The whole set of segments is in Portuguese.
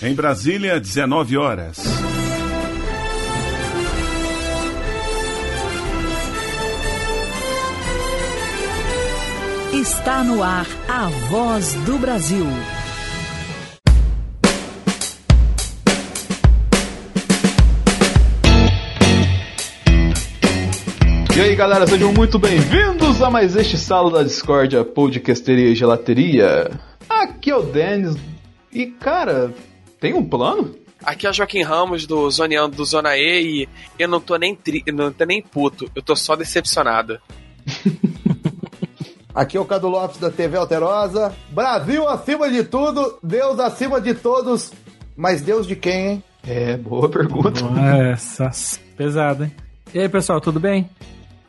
Em Brasília, 19 horas. Está no ar a voz do Brasil. E aí galera, sejam muito bem-vindos a mais este Salo da Discordia, podcasteria e gelateria. Aqui é o Denis e cara, tem um plano? Aqui é o Joaquim Ramos do Zoneando do Zona E e eu não tô nem tri... não tô nem puto, eu tô só decepcionado. Aqui é o Cadu Lopes da TV Alterosa. Brasil acima de tudo, Deus acima de todos. Mas Deus de quem, hein? É, boa pergunta. Essa pesada, hein? E aí, pessoal, tudo bem?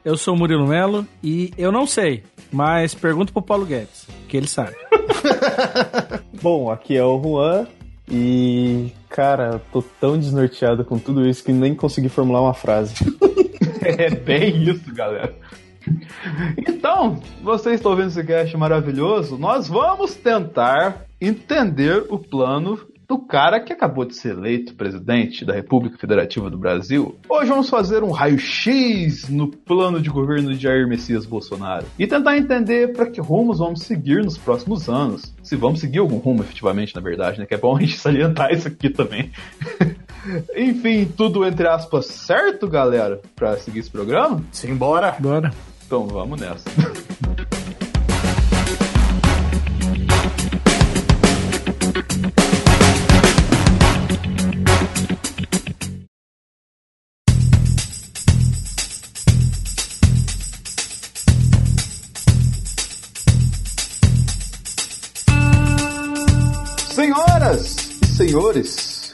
Eu sou o Murilo Melo e eu não sei, mas pergunto pro Paulo Guedes, que ele sabe. Bom, aqui é o Juan e, cara, tô tão desnorteado com tudo isso que nem consegui formular uma frase. é bem isso, galera. Então, vocês estão vendo esse cast maravilhoso? Nós vamos tentar entender o plano do cara que acabou de ser eleito presidente da República Federativa do Brasil. Hoje vamos fazer um raio-x no plano de governo de Jair Messias Bolsonaro e tentar entender para que rumos vamos seguir nos próximos anos. Se vamos seguir algum rumo efetivamente, na verdade, né? Que é bom a gente salientar isso aqui também. Enfim, tudo entre aspas certo, galera, para seguir esse programa? Simbora! Bora. Então vamos nessa. Senhoras e senhores,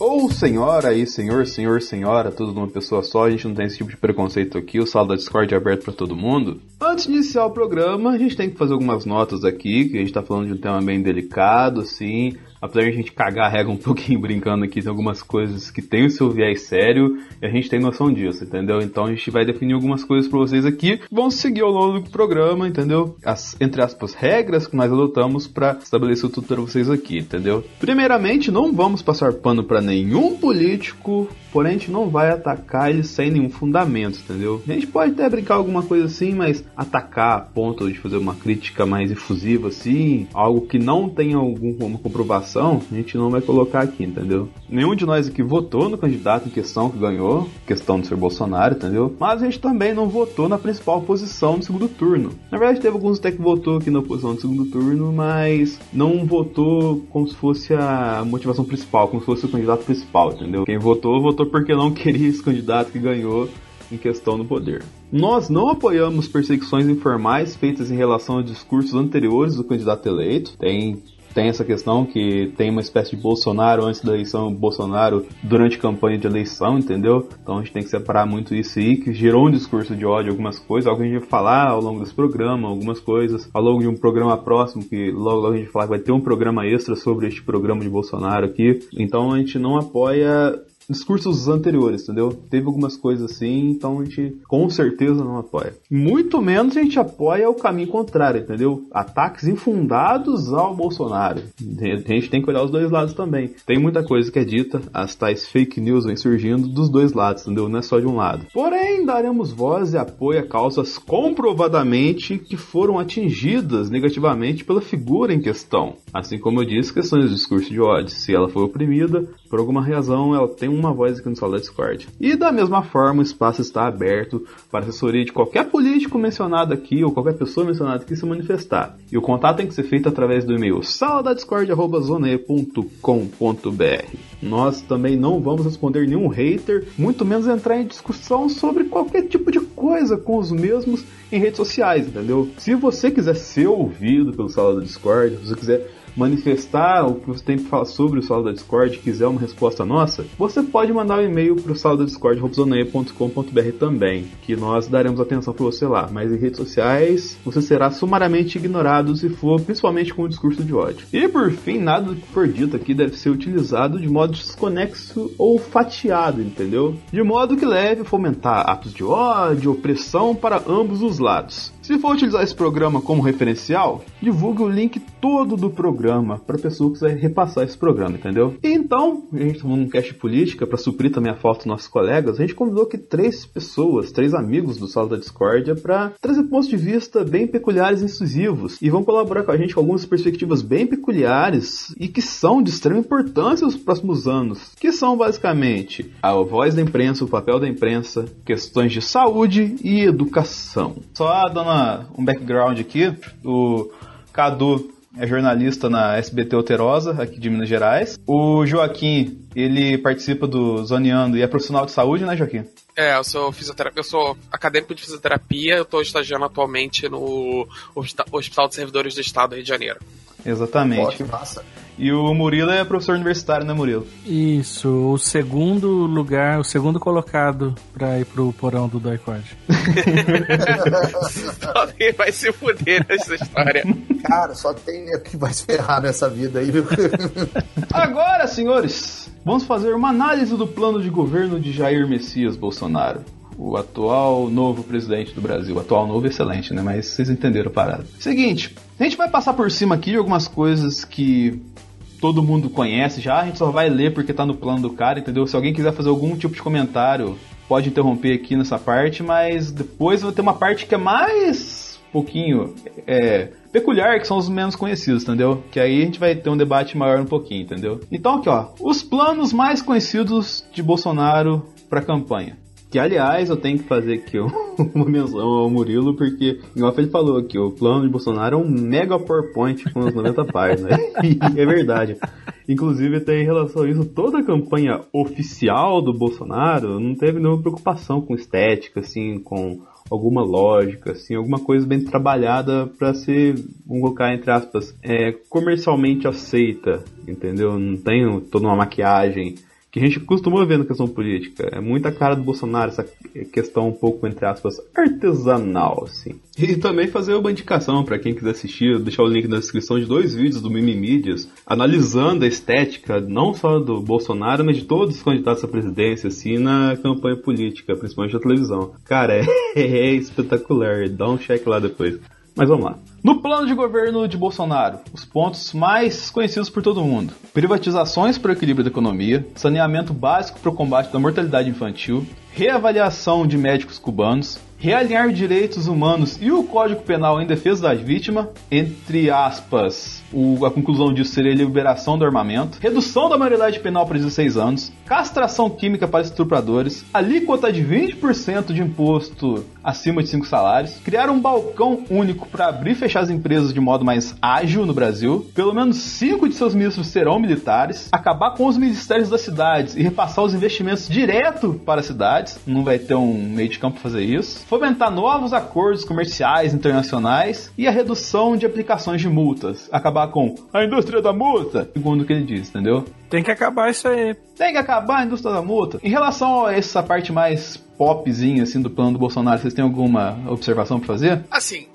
ou senhora e senhor, senhor, senhora, tudo numa pessoa só, a gente não tem esse tipo de preconceito aqui, o sala da Discord é aberto para todo mundo. Antes de iniciar o programa, a gente tem que fazer algumas notas aqui, que a gente tá falando de um tema bem delicado, assim, apesar de a gente cagar a regra um pouquinho brincando aqui, tem algumas coisas que tem o seu viés sério e a gente tem noção disso, entendeu? Então a gente vai definir algumas coisas para vocês aqui, vão seguir ao longo do programa, entendeu? As, entre aspas, regras que nós adotamos para estabelecer tudo para vocês aqui, entendeu? Primeiramente, não vamos passar pano para nenhum político, porém a gente não vai atacar ele sem nenhum fundamento, entendeu? A gente pode até brincar alguma coisa assim, mas atacar a ponto de fazer uma crítica mais efusiva assim, algo que não tenha alguma comprovação a gente não vai colocar aqui, entendeu? Nenhum de nós aqui votou no candidato em questão que ganhou, questão de ser Bolsonaro, entendeu? Mas a gente também não votou na principal posição do segundo turno. Na verdade, teve alguns até que votou aqui na posição do segundo turno, mas não votou como se fosse a motivação principal, como se fosse o candidato principal, entendeu? Quem votou, votou porque não queria esse candidato que ganhou em questão do poder. Nós não apoiamos perseguições informais feitas em relação a discursos anteriores do candidato eleito. Tem tem essa questão que tem uma espécie de Bolsonaro antes da eleição, Bolsonaro durante campanha de eleição, entendeu? Então a gente tem que separar muito isso aí, que gerou um discurso de ódio, algumas coisas, algo que a gente vai falar ao longo desse programa, algumas coisas, ao longo de um programa próximo, que logo, logo a gente vai falar que vai ter um programa extra sobre este programa de Bolsonaro aqui. Então a gente não apoia discursos anteriores, entendeu? Teve algumas coisas assim, então a gente com certeza não apoia. Muito menos a gente apoia o caminho contrário, entendeu? Ataques infundados ao Bolsonaro. A gente tem que olhar os dois lados também. Tem muita coisa que é dita, as tais fake news vêm surgindo dos dois lados, entendeu? Não é só de um lado. Porém, daremos voz e apoio a causas comprovadamente que foram atingidas negativamente pela figura em questão. Assim como eu disse, questões do discurso de ódio. Se ela foi oprimida, por alguma razão ela tem uma voz aqui no sala da Discord. E da mesma forma, o espaço está aberto para assessoria de qualquer político mencionado aqui ou qualquer pessoa mencionada aqui se manifestar. E o contato tem que ser feito através do e-mail saladadiscord.zone.com.br. Nós também não vamos responder nenhum hater, muito menos entrar em discussão sobre qualquer tipo de coisa com os mesmos em redes sociais, entendeu? Se você quiser ser ouvido pelo sala do Discord, se você quiser manifestar o que você tem para falar sobre o Sala da Discord, quiser uma resposta nossa, você pode mandar um e-mail para o sala da Discord, também, que nós daremos atenção para você lá. Mas em redes sociais, você será sumariamente ignorado se for principalmente com o discurso de ódio. E por fim, nada do que for dito aqui deve ser utilizado de modo desconexo ou fatiado, entendeu? De modo que leve a fomentar atos de ódio, opressão para ambos os lados. Se for utilizar esse programa como referencial, divulgue o link todo do programa para a pessoa que quiser repassar esse programa, entendeu? E então, a gente tomou um cast política para suprir também a falta dos nossos colegas, a gente convidou aqui três pessoas, três amigos do Sala da Discórdia para trazer pontos de vista bem peculiares e incisivos e vão colaborar com a gente com algumas perspectivas bem peculiares e que são de extrema importância nos próximos anos, que são basicamente a voz da imprensa, o papel da imprensa, questões de saúde e educação. Só dando uma, um background aqui. O Cadu é jornalista na SBT Alterosa, aqui de Minas Gerais. O Joaquim, ele participa do Zoneando e é profissional de saúde, né, Joaquim? É, eu sou fisioterapia, eu sou acadêmico de fisioterapia, eu estou estagiando atualmente no Hospital de Servidores do Estado do Rio de Janeiro. Exatamente. Pô, que massa. E o Murilo é professor universitário, né, Murilo? Isso, o segundo lugar, o segundo colocado pra ir pro porão do Doicode. Alguém vai se fuder nessa história. Cara, só tem que vai se ferrar nessa vida aí. Agora, senhores, vamos fazer uma análise do plano de governo de Jair Messias Bolsonaro o atual novo presidente do Brasil. Atual novo excelente, né? Mas vocês entenderam a parada. Seguinte, a gente vai passar por cima aqui de algumas coisas que todo mundo conhece já, a gente só vai ler porque tá no plano do cara, entendeu? Se alguém quiser fazer algum tipo de comentário, pode interromper aqui nessa parte, mas depois vai ter uma parte que é mais pouquinho é, peculiar, que são os menos conhecidos, entendeu? Que aí a gente vai ter um debate maior um pouquinho, entendeu? Então aqui, ó, os planos mais conhecidos de Bolsonaro para campanha. Que, aliás, eu tenho que fazer aqui uma menção ao Murilo, porque, igual ele falou que o plano de Bolsonaro é um mega PowerPoint com as 90 páginas. Né? É verdade. Inclusive, até em relação a isso, toda a campanha oficial do Bolsonaro não teve nenhuma preocupação com estética, assim, com alguma lógica, assim, alguma coisa bem trabalhada para ser, vamos colocar entre aspas, é, comercialmente aceita, entendeu? Não tem toda uma maquiagem que a gente costuma ver na questão política. É muita cara do Bolsonaro essa questão um pouco, entre aspas, artesanal, assim. E também fazer uma indicação para quem quiser assistir, deixar o link na descrição de dois vídeos do Mimimídias, analisando a estética não só do Bolsonaro, mas de todos os candidatos à presidência, assim, na campanha política, principalmente da televisão. Cara, é, é espetacular, dá um check lá depois. Mas vamos lá. No plano de governo de Bolsonaro, os pontos mais conhecidos por todo mundo: privatizações para o equilíbrio da economia, saneamento básico para o combate da mortalidade infantil, reavaliação de médicos cubanos, realinhar direitos humanos e o Código Penal em defesa da vítima, entre aspas, o, a conclusão disso seria a liberação do armamento, redução da maioridade penal para 16 anos, castração química para estupradores, alíquota de 20% de imposto acima de 5 salários, criar um balcão único para abrir e fechar as empresas de modo mais ágil no Brasil, pelo menos 5 de seus ministros serão militares, acabar com os ministérios das cidades e repassar os investimentos direto para as cidades, não vai ter um meio de campo fazer isso, fomentar novos acordos comerciais internacionais e a redução de aplicações de multas, acabar com a indústria da multa, segundo o que ele diz, entendeu? Tem que acabar isso aí. Tem que acabar a indústria da multa. Em relação a essa parte mais popzinha assim do plano do Bolsonaro, vocês têm alguma observação para fazer? Assim,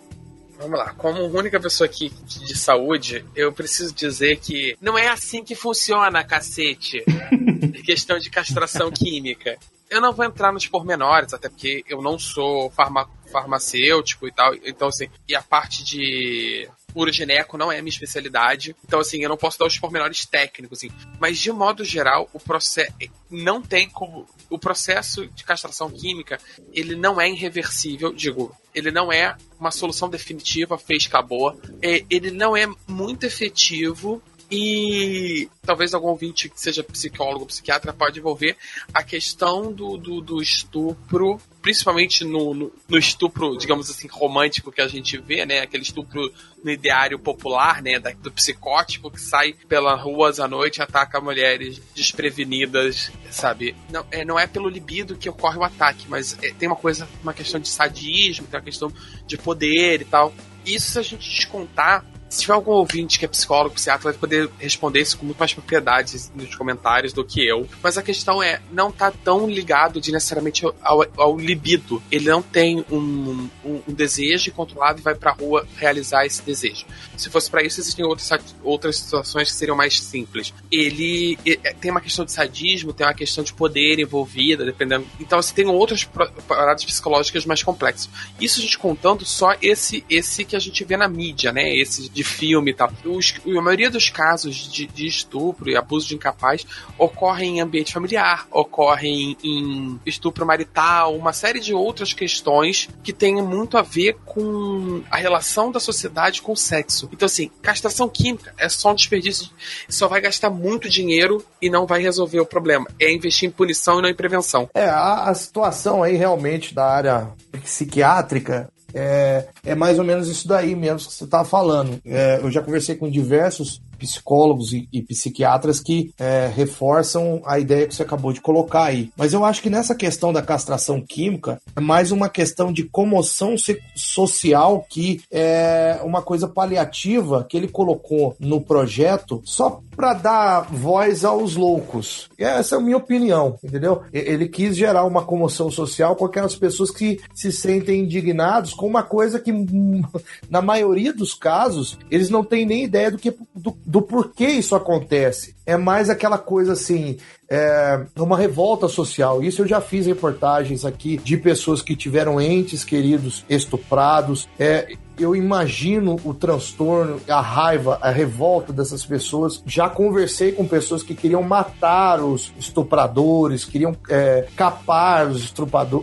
Vamos lá, como única pessoa aqui de saúde, eu preciso dizer que não é assim que funciona, cacete. questão de castração química. Eu não vou entrar nos pormenores, até porque eu não sou farma farmacêutico e tal. Então, assim, e a parte de urogineco não é minha especialidade. Então, assim, eu não posso dar os pormenores técnicos, assim. Mas, de modo geral, o processo não tem como. O processo de castração química, ele não é irreversível, digo, ele não é uma solução definitiva, fez, acabou. É, ele não é muito efetivo E talvez algum ouvinte que seja psicólogo, psiquiatra, pode envolver a questão do, do, do estupro, principalmente no, no, no, estupro, digamos assim, romântico que a gente vê, né? Aquele estupro no ideário popular, né? Da, do psicótico que sai pelas ruas à noite e ataca mulheres desprevenidas, sabe? Não é, não é pelo libido que ocorre o ataque, mas é, tem uma coisa, uma questão de sadismo, tem uma questão de poder e tal. Isso se a gente descontar se tiver algum ouvinte que é psicólogo, psiquiatra, vai poder responder isso com muito mais propriedade nos comentários do que eu. Mas a questão é, não tá tão ligado de necessariamente ao, ao libido. Ele não tem um, um, um, desejo controlado e vai pra rua realizar esse desejo. Se fosse para isso, existem outras, outras situações que seriam mais simples. Ele, ele é, tem uma questão de sadismo, tem uma questão de poder envolvida, dependendo. Então, você assim, tem outras paradas psicológicas mais complexas. Isso a gente contando só esse, esse que a gente vê na mídia, né? Esse de filme e tal. Os, a maioria dos casos de, de, estupro e abuso de incapaz ocorrem em ambiente familiar, ocorrem em estupro marital, uma série de outras questões que têm muito a ver com a relação da sociedade com o sexo. Então, assim, castração química é só um desperdício, só vai gastar muito dinheiro e não vai resolver o problema. É investir em punição e não em prevenção. É, a, a situação aí realmente da área psiquiátrica é, é mais ou menos isso daí mesmo que você estava falando. É, eu já conversei com diversos psicólogos e, e psiquiatras que é, reforçam a ideia que você acabou de colocar aí. Mas eu acho que nessa questão da castração química é mais uma questão de comoção social que é uma coisa paliativa que ele colocou no projeto só para dar voz aos loucos. Essa é a minha opinião, entendeu? Ele quis gerar uma comoção social com aquelas pessoas que se sentem indignados com uma coisa que, na maioria dos casos, eles não têm nem ideia do que do, do porquê isso acontece. É mais aquela coisa assim, é uma revolta social. Isso eu já fiz reportagens aqui de pessoas que tiveram entes queridos estuprados. É, eu imagino o transtorno, a raiva, a revolta dessas pessoas. Já conversei com pessoas que queriam matar os estupradores, queriam é, capar os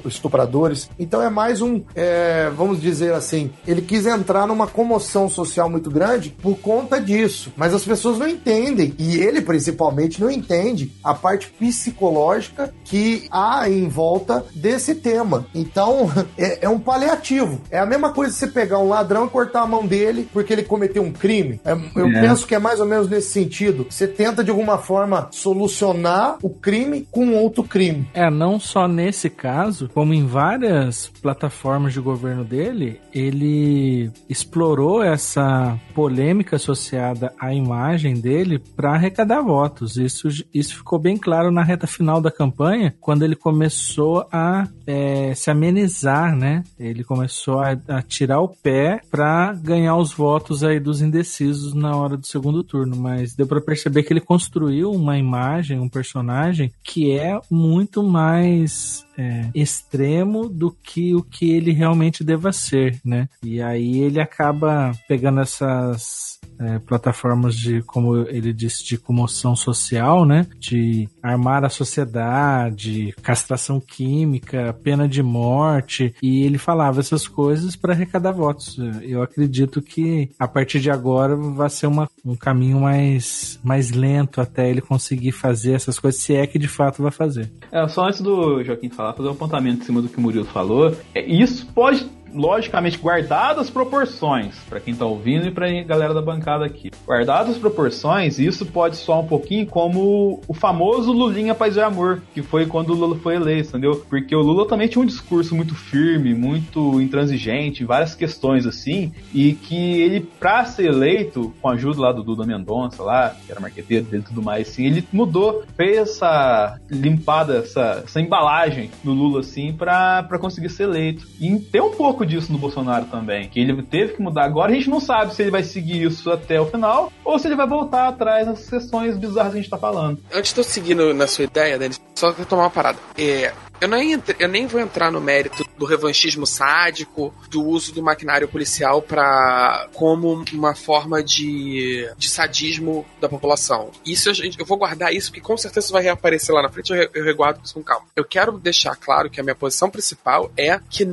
estupradores. Então é mais um, é, vamos dizer assim, ele quis entrar numa comoção social muito grande por conta disso. Mas as pessoas não entendem, e ele principalmente não entende a parte psicológica que há em volta desse tema. Então é, é um paliativo. É a mesma coisa você pegar um lado ladrão e cortar a mão dele porque ele cometeu um crime. É, eu é. penso que é mais ou menos nesse sentido. Você tenta de alguma forma solucionar o crime com outro crime. É, não só nesse caso, como em várias plataformas de governo dele, ele explorou essa polêmica associada à imagem dele para arrecadar votos. Isso, isso ficou bem claro na reta final da campanha, quando ele começou a é, se amenizar, né? Ele começou a, a tirar o pé para ganhar os votos aí dos indecisos na hora do segundo turno, mas deu para perceber que ele construiu uma imagem, um personagem que é muito mais é, extremo do que o que ele realmente deva ser, né? E aí ele acaba pegando essas é, plataformas de, como ele disse, de comoção social, né? De armar a sociedade, castração química, pena de morte, e ele falava essas coisas para arrecadar votos. Eu acredito que a partir de agora vai ser uma, um caminho mais, mais lento até ele conseguir fazer essas coisas, se é que de fato vai fazer. É, só antes do Joaquim falar, fazer um apontamento em cima do que o Murilo falou. É, isso pode logicamente guardadas as proporções, para quem tá ouvindo e pra galera da bancada aqui. Guardadas as proporções, isso pode soar um pouquinho como o famoso Lulinha Paz e Amor, que foi quando o Lula foi eleito, entendeu? Porque o Lula também tinha um discurso muito firme, muito intransigente, várias questões assim, e que ele, pra ser eleito, com a ajuda lá do Duda Mendonça, lá, que era marqueteiro dele e tudo mais, assim, ele mudou, fez essa limpada, essa, essa embalagem no Lula, assim, pra, pra conseguir ser eleito. E tem um pouco pouco disso no Bolsonaro também, que ele teve que mudar. Agora a gente não sabe se ele vai seguir isso até o final ou se ele vai voltar atrás nas questões bizarras que a gente tá falando. Antes de eu seguir na sua ideia, Denis, só que tomar uma parada. É, eu nem, eu nem vou entrar no mérito do revanchismo sádico, do uso do maquinário policial para como uma forma de, de sadismo da população. Isso eu, eu vou guardar isso porque com certeza vai reaparecer lá na frente, eu, eu reguardo isso com calma. Eu quero deixar claro que a minha posição principal é que,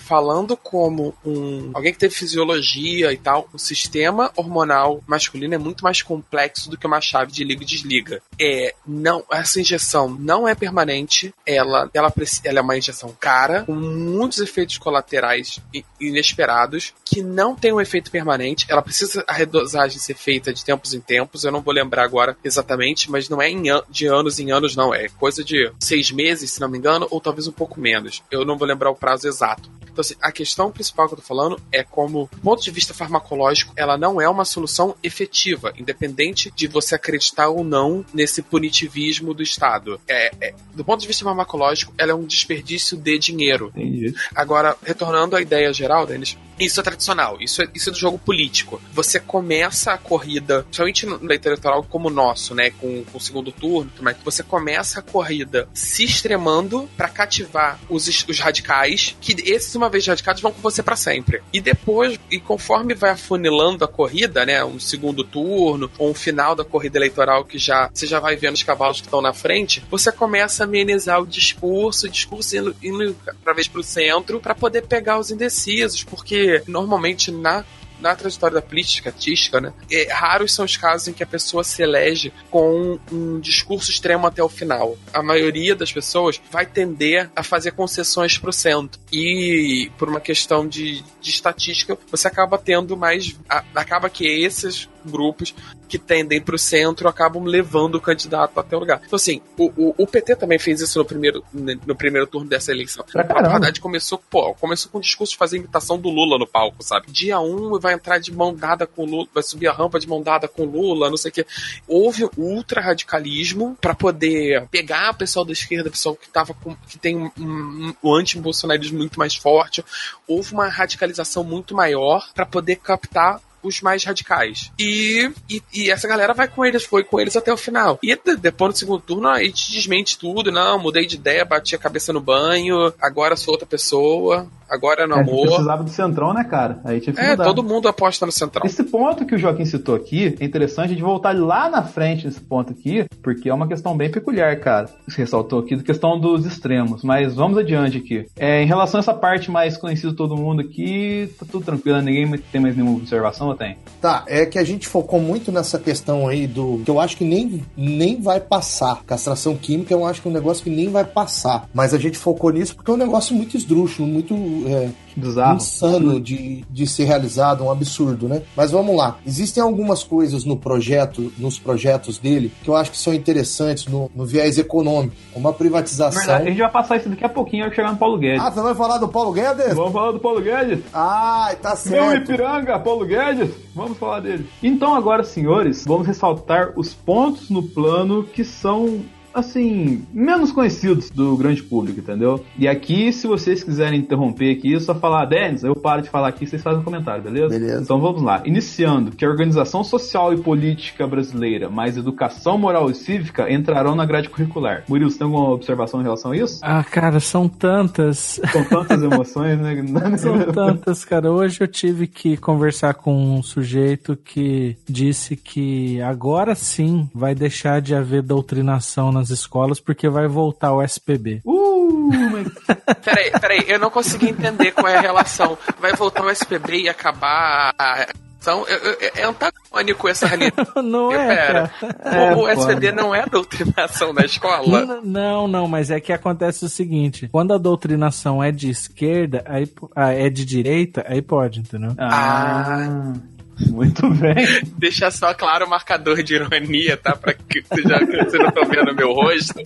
falando como um alguém que teve fisiologia e tal, o sistema hormonal masculino é muito mais complexo do que uma chave de liga e desliga. É, não, essa injeção não é permanente, ela, ela, ela é uma injeção cara, com muitos efeitos colaterais inesperados, que não tem um efeito permanente, ela precisa a redosagem ser feita de tempos em tempos, eu não vou lembrar agora exatamente, mas não é em, de anos em anos, não, é coisa de seis meses, se não me engano, ou talvez um pouco menos. Eu não vou lembrar o prazo exato. Então, assim, a questão principal que eu tô falando é como, do ponto de vista farmacológico, ela não é uma solução efetiva, independente de você acreditar ou não nesse punitivismo do Estado. É, é, do ponto de vista farmacológico, ela é um desperdício de dinheiro. Entendi. Agora, retornando à ideia geral, Denis, isso é tradicional, isso é, isso é do jogo político. Você começa a corrida, principalmente no leito eleitoral como o nosso, né, com, com o segundo turno, mas você começa a corrida se extremando para cativar os, os radicais, que esses, uma vez radicados, vão com você para sempre. E depois, e conforme vai afunilando a corrida, né, um segundo turno, ou um final da corrida eleitoral que já você já vai vendo os cavalos que estão na frente, você começa a amenizar o discurso, o discurso indo, indo para vez pro centro, para poder pegar os indecisos, porque normalmente na na trajetória da política artística, né, é, raros são os casos em que a pessoa se elege com um discurso extremo até o final. A maioria das pessoas vai tender a fazer concessões para o centro. E por uma questão de, de estatística, você acaba tendo mais. A, acaba que esses grupos que tendem para o centro acabam levando o candidato até o lugar. Então, assim, o, o, o, PT também fez isso no primeiro, no primeiro turno dessa eleição. A Haddad começou, pô, começou com o discurso de fazer imitação do Lula no palco, sabe? Dia 1 um vai entrar de mão dada com o Lula, vai subir a rampa de mão dada com o Lula, não sei o quê. Houve ultra radicalismo para poder pegar o pessoal da esquerda, o pessoal que tava com, que tem um, um, um anti-bolsonarismo muito mais forte. Houve uma radicalização muito maior para poder captar os mais radicais. E, e, e, essa galera vai com eles, foi com eles até o final. E depois no segundo turno, aí te desmente tudo. Não, mudei de ideia, bati a cabeça no banho, agora sou outra pessoa, agora é no é, amor. precisava do Centrão, né, cara? Aí tinha que É, mudar. todo mundo aposta no Centrão. Esse ponto que o Joaquim citou aqui é interessante de voltar lá na frente nesse ponto aqui, porque é uma questão bem peculiar, cara. Você ressaltou aqui, da questão dos extremos. Mas vamos adiante aqui. É, em relação a essa parte mais conhecida de todo mundo aqui, tá tudo tranquilo, ninguém tem mais nenhuma observação, tem? Tá, é que a gente focou muito nessa questão aí do. que eu acho que nem, nem vai passar. Castração química eu acho que é um negócio que nem vai passar. Mas a gente focou nisso porque é um negócio muito esdrúxulo, muito. É, Bizarro. insano de, de ser realizado, um absurdo, né? Mas vamos lá. Existem algumas coisas no projeto, nos projetos dele, que eu acho que são interessantes no, no viés econômico. Uma privatização. Verdade, a gente vai passar isso daqui a pouquinho, vai chegar no Paulo Guedes. Ah, você vai falar do Paulo Guedes? Vamos falar do Paulo Guedes? Ah, tá Meu certo. Ipiranga, Paulo Guedes, vamos falar dele. Então agora, senhores, vamos ressaltar os pontos no plano que são assim, menos conhecidos do grande público, entendeu? E aqui, se vocês quiserem interromper aqui, é só falar, Denis, eu paro de falar aqui e vocês fazem um comentário, beleza? Beleza. Então vamos lá. Iniciando, que a organização social e política brasileira, mais educação moral e cívica entrarão na grade curricular. Murilo, você tem alguma observação em relação a isso? Ah, cara, são tantas. São tantas emoções, né? São tantas, cara. Hoje eu tive que conversar com um sujeito que disse que agora sim vai deixar de haver doutrinação nas escolas porque vai voltar o SPB. Uh, mas... Peraí, peraí, eu não consegui entender qual é a relação. Vai voltar o SPB e acabar a. Então, eu- eu- é antagônico essa realidade. Não é, Pera, cara. o, o É, SPB não é doutrinação na escola? N- Não, não, mas é que acontece o seguinte: quando a doutrinação é de esquerda, aí ah, é de direita, aí pode, entendeu? Ah, muito bem. Deixa só claro o marcador de ironia, tá? Pra que vocês já vocês não estão vendo meu rosto.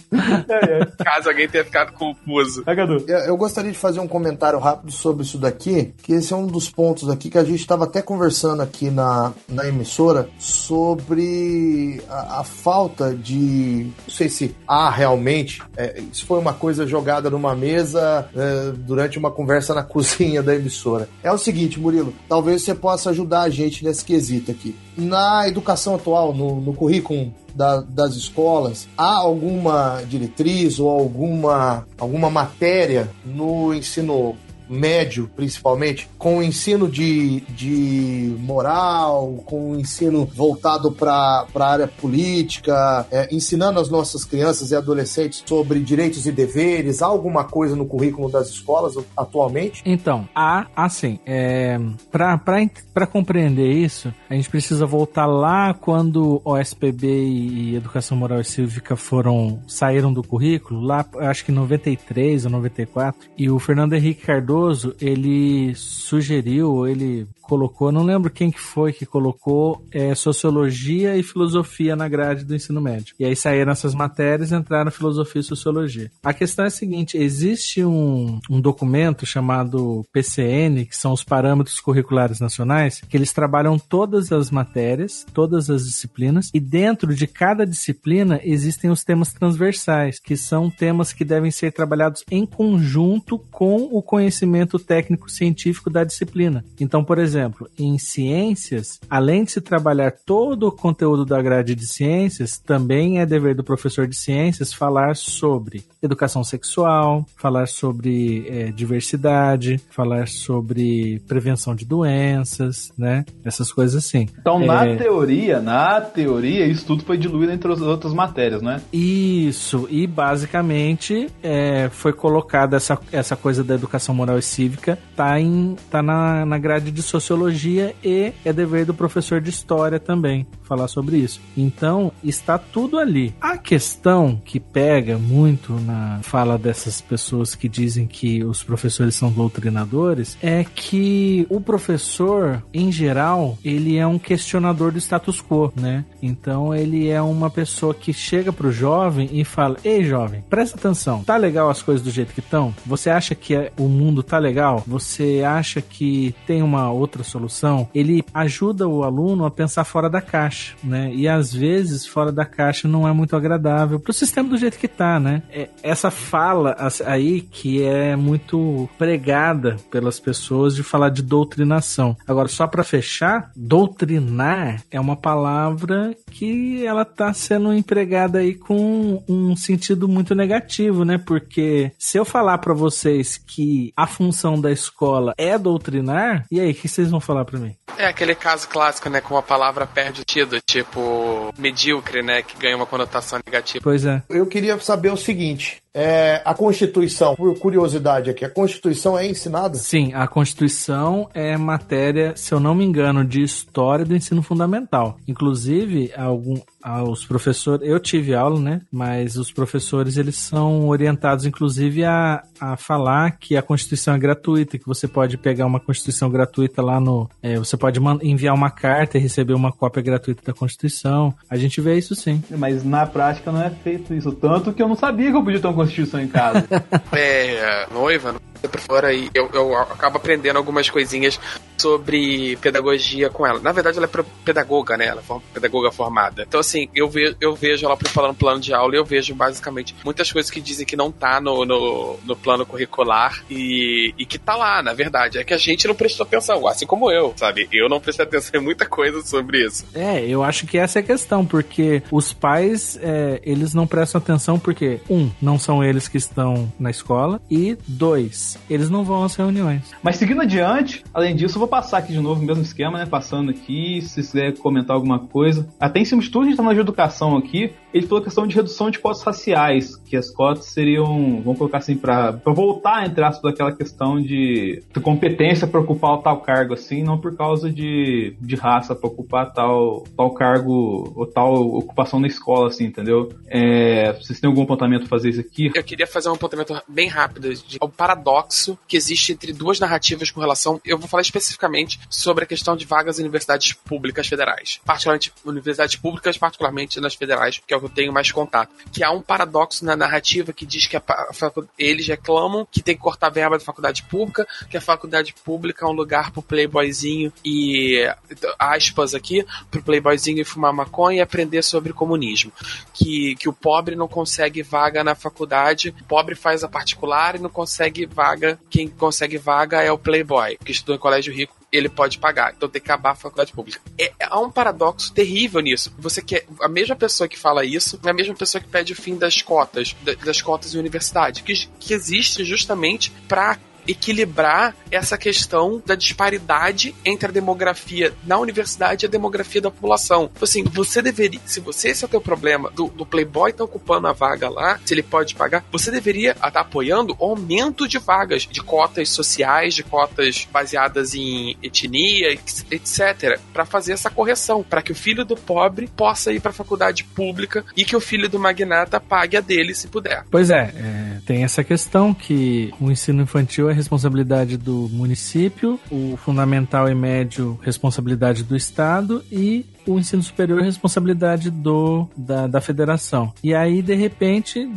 É, é. Caso alguém tenha ficado confuso. Cadu. Eu, eu gostaria de fazer um comentário rápido sobre isso daqui, que esse é um dos pontos aqui que a gente estava até conversando aqui na, na emissora sobre a, a falta de. Não sei se há realmente. é, isso foi uma coisa jogada numa mesa é, durante uma conversa na cozinha da emissora. É o seguinte, Murilo, talvez você possa ajudar a gente nesse quesito aqui. Na educação atual, no, no currículo da- das escolas, há alguma diretriz ou alguma, alguma matéria no ensino médio, principalmente, com o ensino de, de moral, com o ensino voltado para a área política, é, ensinando as nossas crianças e adolescentes sobre direitos e deveres? Há alguma coisa no currículo das escolas atualmente? Então, há, assim, é, para compreender isso, a gente precisa voltar lá quando o SPB e Educação Moral e Cívica foram saíram do currículo, lá acho que em 93 ou 94, e o Fernando Henrique Cardoso, ele sugeriu, ele colocou, não lembro quem que foi que colocou é, sociologia e filosofia na grade do ensino médio. E aí saíram essas matérias entraram filosofia e sociologia. A questão é a seguinte: existe um, um documento chamado PCN, que são os parâmetros curriculares nacionais, que eles trabalham todas as matérias, todas as disciplinas, e dentro de cada disciplina existem os temas transversais, que são temas que devem ser trabalhados em conjunto com o conhecimento técnico científico da disciplina. Então, por exemplo, em ciências, além de se trabalhar todo o conteúdo da grade de ciências, também é dever do professor de ciências falar sobre educação sexual, falar sobre é, diversidade, falar sobre prevenção de doenças, né? Essas coisas assim. Então, na é... teoria, na teoria, isso tudo foi diluído entre as outras matérias, né? Isso, e basicamente é, foi colocada essa, essa coisa da educação moral e cívica, tá, em, tá na, na grade de sociologia sociologia e é dever do professor de história também falar sobre isso. Então, está tudo ali. A questão que pega muito na fala dessas pessoas que dizem que os professores são doutrinadores é que o professor, em geral, ele é um questionador do status quo, né? Então, ele é uma pessoa que chega pro jovem e fala: "Ei, jovem, presta atenção. Tá legal as coisas do jeito que estão? Você acha que é, o mundo tá legal? Você acha que tem uma outra solução? Ele ajuda o aluno a pensar fora da caixa né? E às vezes fora da caixa não é muito agradável para o sistema do jeito que tá, né? É essa fala aí que é muito pregada pelas pessoas de falar de doutrinação. Agora, só para fechar, doutrinar é uma palavra que ela tá sendo empregada aí com um sentido muito negativo, né? Porque se eu falar para vocês que a função da escola é doutrinar, e aí, o que vocês vão falar para mim? É aquele caso clássico, né? Com a palavra perde o sentido, tipo medíocre, né? Que ganha uma conotação negativa. Pois é. Eu queria saber o seguinte: é, a Constituição, por curiosidade aqui, a Constituição é ensinada? Sim, a Constituição é matéria, se eu não me engano, de história do ensino fundamental. Inclusive, algum, os professores, eu tive aula, né? Mas os professores eles são orientados, inclusive, a, a falar que a Constituição é gratuita, que você pode pegar uma Constituição gratuita lá no. É, você pode enviar uma carta e receber uma cópia gratuita da Constituição. A gente vê isso sim. Mas na prática não é feito isso. Tanto que eu não sabia que eu podia ter uma Constituição em casa. é, noiva, por fora e eu, eu acabo aprendendo algumas coisinhas sobre pedagogia com ela. Na verdade, ela é pedagoga, né? Ela é pedagoga formada. Então, assim, eu, ve eu vejo ela preparando plano de aula e eu vejo basicamente muitas coisas que dizem que não tá no, no, no, plano curricular e, e que tá lá, na verdade. É que a gente não prestou atenção, assim como eu, sabe? Eu não prestei atenção em muita coisa sobre isso. É, eu acho que essa é a questão, porque os pais, é, eles não prestam atenção porque, um, não são eles que estão na escola e, dois, eles não vão às reuniões. Mas seguindo adiante, além disso, eu vou passar aqui de novo o mesmo esquema, né? Passando aqui, se quiser comentar alguma coisa. Até em cima de tudo, a gente tá na educação aqui. Ele falou questão de redução de cotas raciais, que as cotas seriam, vamos colocar assim, para voltar, entre aspas, daquela questão de, de competência para ocupar tal cargo, assim, não por causa de, de raça para ocupar tal, tal cargo ou tal ocupação na escola, assim, entendeu? É, vocês têm algum apontamento para fazer isso aqui? Eu queria fazer um apontamento bem rápido de o paradoxo que existe entre duas narrativas com relação. Eu vou falar especificamente sobre a questão de vagas em universidades públicas federais. Particularmente universidades públicas, particularmente nas federais, que é eu tenho mais contato. Que há um paradoxo na narrativa que diz que a, eles reclamam que tem que cortar a verba da faculdade pública, que a faculdade pública é um lugar pro playboyzinho e aspas aqui, pro playboyzinho fumar maconha e aprender sobre comunismo. Que, que o pobre não consegue vaga na faculdade, o pobre faz a particular e não consegue vaga, quem consegue vaga é o playboy, que estudou em colégio rico ele pode pagar. Então tem que acabar a faculdade pública. É, há um paradoxo terrível nisso. Você quer. A mesma pessoa que fala isso é a mesma pessoa que pede o fim das cotas, das cotas de universidade, que, que existe justamente para equilibrar essa questão da disparidade entre a demografia na universidade e a demografia da população. Então, assim, você deveria, se você esse é o teu problema, do, do Playboy tá ocupando a vaga lá, se ele pode pagar, você deveria estar tá apoiando o aumento de vagas, de cotas sociais, de cotas baseadas em etnia, etc, para fazer essa correção, para que o filho do pobre possa ir para a faculdade pública e que o filho do magnata pague a dele se puder. Pois é, é, tem essa questão que o ensino infantil é responsabilidade do município, o fundamental e médio responsabilidade do estado e o ensino superior é responsabilidade do da, da federação. E aí, de repente,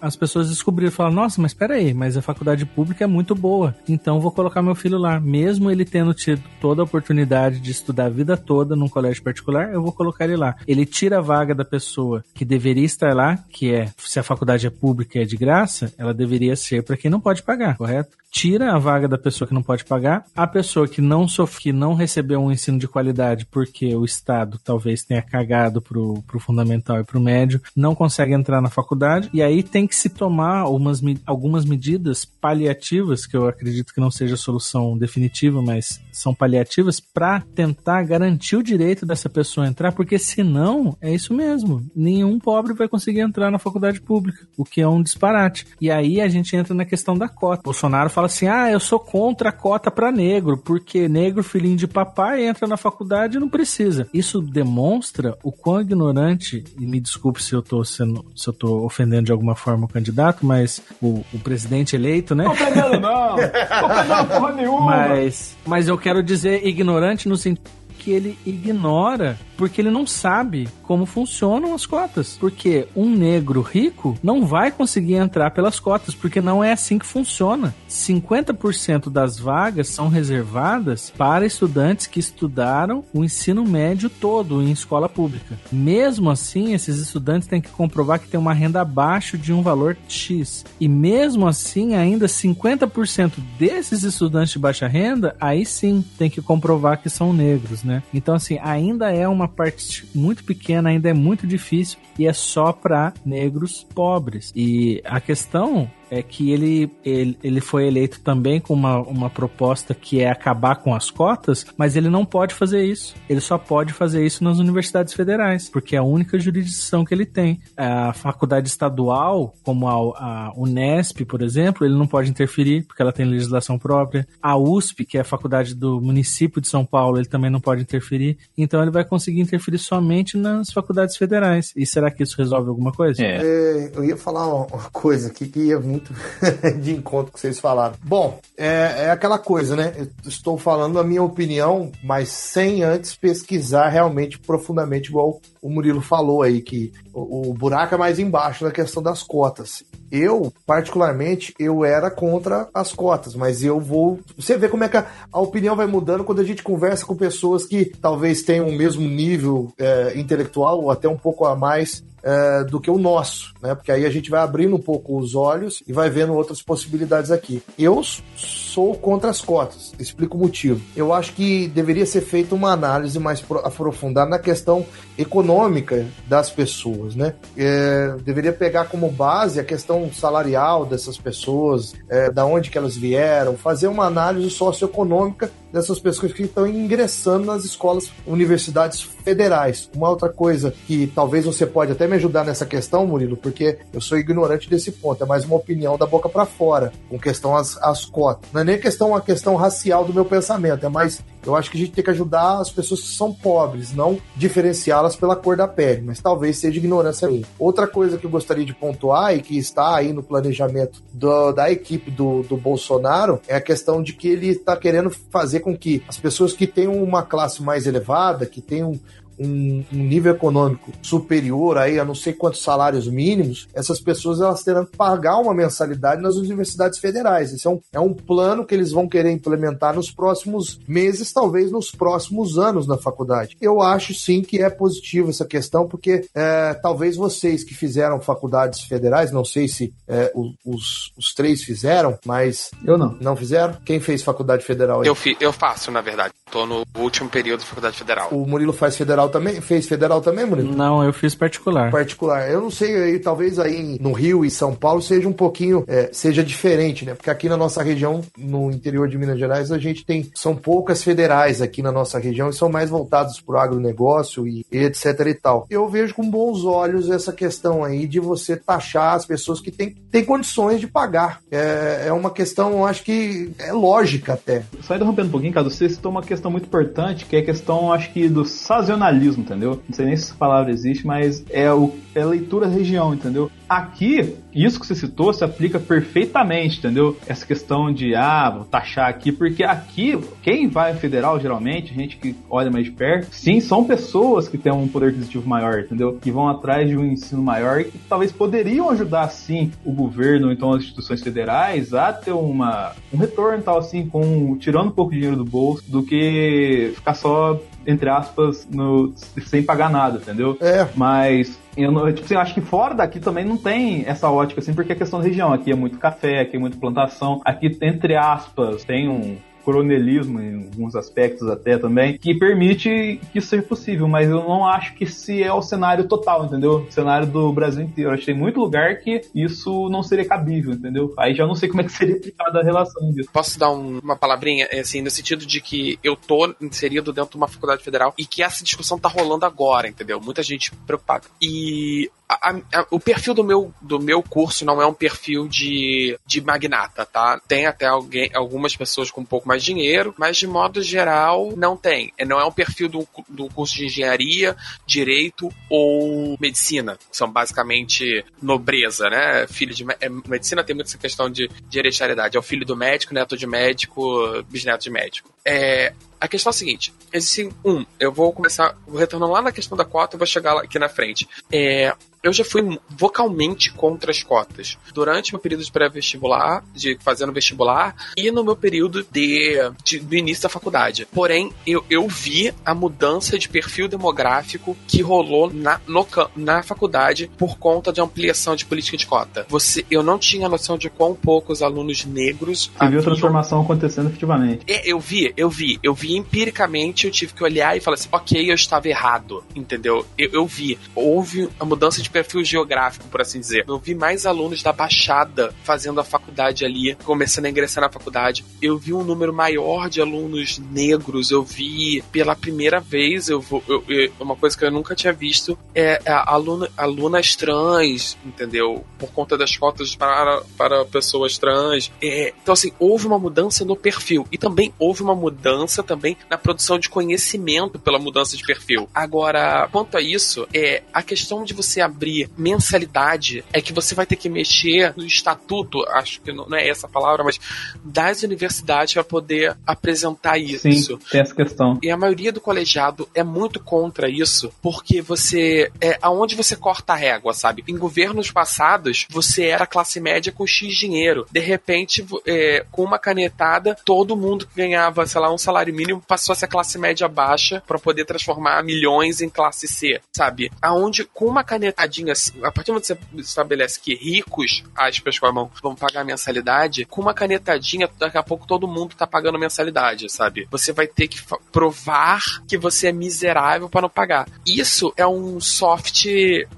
as pessoas descobriram, falaram, nossa, mas espera aí, mas a faculdade pública é muito boa, então vou colocar meu filho lá. Mesmo ele tendo tido toda a oportunidade de estudar a vida toda num colégio particular, eu vou colocar ele lá. Ele tira a vaga da pessoa que deveria estar lá, que é, se a faculdade é pública e é de graça, ela deveria ser para quem não pode pagar, correto? Tira a vaga da pessoa que não pode pagar, a pessoa que não sofre, que não recebeu um ensino de qualidade porque o Estado talvez tenha cagado pro, pro fundamental e pro médio, não consegue entrar na faculdade, e aí tem que se tomar umas, algumas medidas paliativas, que eu acredito que não seja a solução definitiva, mas são paliativas, para tentar garantir o direito dessa pessoa entrar, porque senão é isso mesmo, nenhum pobre vai conseguir entrar na faculdade pública, o que é um disparate. E aí a gente entra na questão da cota. Bolsonaro fala assim: ah, eu sou contra a cota para negro, porque negro, filhinho de papai, entra na faculdade e não precisa isso demonstra o quão ignorante, e me desculpe se eu tô sendo, se eu tô ofendendo de alguma forma o candidato, mas o, o presidente eleito, né? Não ofendendo não! Ofendendo porra nenhuma! Mas, mas eu quero dizer ignorante no sentido que ele ignora porque ele não sabe como funcionam as cotas. Porque um negro rico não vai conseguir entrar pelas cotas, porque não é assim que funciona. 50% das vagas são reservadas para estudantes que estudaram o ensino médio todo em escola pública. Mesmo assim, esses estudantes têm que comprovar que tem uma renda abaixo de um valor X. E mesmo assim, ainda 50% desses estudantes de baixa renda, aí sim tem que comprovar que são negros, né? Então, assim, ainda é uma parte muito pequena, ainda é muito difícil e é só para negros pobres. E a questão é que ele, ele, ele foi eleito também com uma, uma proposta que é acabar com as cotas, mas ele não pode fazer isso. Ele só pode fazer isso nas universidades federais, porque é a única jurisdição que ele tem. A faculdade estadual, como a, a Unesp, por exemplo, ele não pode interferir, porque ela tem legislação própria. A USP, que é a faculdade do município de São Paulo, ele também não pode interferir. Então ele vai conseguir interferir somente nas faculdades federais. E será que isso resolve alguma coisa? É. É, eu ia falar uma coisa aqui que ia muito de encontro que vocês falaram. Bom, é, é aquela coisa, né? Eu estou falando a minha opinião, mas sem antes pesquisar realmente profundamente, igual o Murilo falou aí, que o, o buraco é mais embaixo na questão das cotas. Eu, particularmente, eu era contra as cotas, mas eu vou. Você vê como é que a, a opinião vai mudando quando a gente conversa com pessoas que talvez tenham o mesmo nível é, intelectual ou até um pouco a mais é, do que o nosso, né? Porque aí a gente vai abrindo um pouco os olhos e vai vendo outras possibilidades aqui. Eu sou contra as cotas, explico o motivo. Eu acho que deveria ser feita uma análise mais aprofundada na questão econômica das pessoas, né? É, deveria pegar como base a questão salarial dessas pessoas, é, da onde que elas vieram, fazer uma análise socioeconômica dessas pessoas que estão ingressando nas escolas, universidades federais. Uma outra coisa que talvez você pode até me ajudar nessa questão, Murilo, porque eu sou ignorante desse ponto, é mais uma opinião da boca para fora, com questão às, às cotas. Não é nem questão a questão racial do meu pensamento, é mais eu acho que a gente tem que ajudar as pessoas que são pobres, não diferenciá-las pela cor da pele, mas talvez seja ignorância minha. Outra coisa que eu gostaria de pontuar e que está aí no planejamento do, da equipe do, do Bolsonaro é a questão de que ele está querendo fazer com que as pessoas que têm uma classe mais elevada, que tenham um, um, nível econômico superior aí a não sei quantos salários mínimos, essas pessoas elas terão que pagar uma mensalidade nas universidades federais. Esse é um, é um plano que eles vão querer implementar nos próximos meses, talvez nos próximos anos na faculdade. Eu acho sim que é positivo essa questão, porque é, talvez vocês que fizeram faculdades federais, não sei se é, os, os três fizeram, mas. Eu não. Não fizeram? Quem fez faculdade federal aí? Eu, fi, eu faço, na verdade. Tô no último período da faculdade federal. O Murilo faz federal também? Fez federal também, Murilo? Não, eu fiz particular. Particular. Eu não sei, aí, talvez aí no Rio e São Paulo seja um pouquinho, é, seja diferente, né? Porque aqui na nossa região, no interior de Minas Gerais, a gente tem, são poucas federais aqui na nossa região e são mais voltados para o agronegócio e etc e tal. Eu vejo com bons olhos essa questão aí de você taxar as pessoas que têm, têm condições de pagar. É, é uma questão, eu acho que é lógica até. Só interrompendo um pouquinho, Cadu, você citou uma questão muito importante, que é a questão, acho que, do sazonalismo, entendeu? Não sei nem se essa palavra existe, mas é, o, é leitura região, entendeu? Aqui, isso que você citou se aplica perfeitamente, entendeu? Essa questão de, ah, vou taxar aqui, porque aqui, quem vai federal, geralmente, gente que olha mais de perto, sim, são pessoas que têm um poder aquisitivo maior, entendeu? Que vão atrás de um ensino maior e que talvez poderiam ajudar, sim, o governo, então as instituições federais a ter uma, um retorno, tal, assim, com tirando um pouco de dinheiro do bolso, do que ficar só entre aspas, no, sem pagar nada, entendeu? É. Mas eu, não, tipo assim, eu acho que fora daqui também não tem essa ótica, assim, porque é questão da região. Aqui é muito café, aqui é muito plantação. Aqui, entre aspas, tem um, coronelismo em alguns aspectos até também, que permite que isso seja possível, mas eu não acho que se é o cenário total, entendeu? O cenário do Brasil inteiro. Eu acho que tem muito lugar que isso não seria cabível, entendeu? Aí já não sei como é que seria aplicada a relação disso. Posso dar um, uma palavrinha, assim, no sentido de que eu tô inserido dentro de uma faculdade federal e que essa discussão tá rolando agora, entendeu? Muita gente preocupada. E a, a, o perfil do meu, do meu curso não é um perfil de, de magnata, tá? Tem até alguém, algumas pessoas com um pouco mais de dinheiro, mas de modo geral não tem. É, não é um perfil do, do curso de engenharia, direito ou medicina. São basicamente nobreza, né? Filho de é, medicina tem muito essa questão de, de hereditariedade. É o filho do médico, neto de médico, bisneto de médico. É, a questão é a seguinte: existem um, eu vou começar, vou retornar lá na questão da cota e vou chegar aqui na frente. É, eu já fui vocalmente contra as cotas. Durante meu período de pré-vestibular, de fazendo vestibular, e no meu período de, de, do início da faculdade. Porém, eu, eu vi a mudança de perfil demográfico que rolou na, no, na faculdade por conta de ampliação de política de cota. Você, eu não tinha noção de quão poucos alunos negros. Você viu a transformação acontecendo efetivamente. É, eu vi, eu vi, eu vi empiricamente, eu tive que olhar e falar assim, ok, eu estava errado, entendeu? Eu, eu vi. Houve a mudança de perfil geográfico, por assim dizer. Eu vi mais alunos da Baixada fazendo a faculdade ali, começando a ingressar na faculdade. Eu vi um número maior de alunos negros, eu vi pela primeira vez, eu, eu, eu uma coisa que eu nunca tinha visto é, aluna, alunas trans, entendeu? Por conta das cotas para, para pessoas trans. É, então, assim, houve uma mudança no perfil e também houve uma mudança também também na produção de conhecimento pela mudança de perfil. Agora, quanto a isso, é a questão de você abrir mensalidade é que você vai ter que mexer no estatuto, acho que não é essa a palavra, mas das universidades para poder apresentar isso. Sim, tem essa questão. E a maioria do colegiado é muito contra isso, porque você é aonde você corta a régua, sabe? Em governos passados, você era classe média com X dinheiro. De repente, é, com uma canetada, todo mundo que ganhava, sei lá, um salário mínimo passou a ser classe média baixa para poder transformar milhões em classe C, sabe? Aonde com uma canetadinha, assim, a partir do momento que você estabelece que ricos, aspas com a mão, vão pagar mensalidade, com uma canetadinha, daqui a pouco todo mundo tá pagando mensalidade, sabe? Você vai ter que provar que você é miserável para não pagar. Isso é um soft,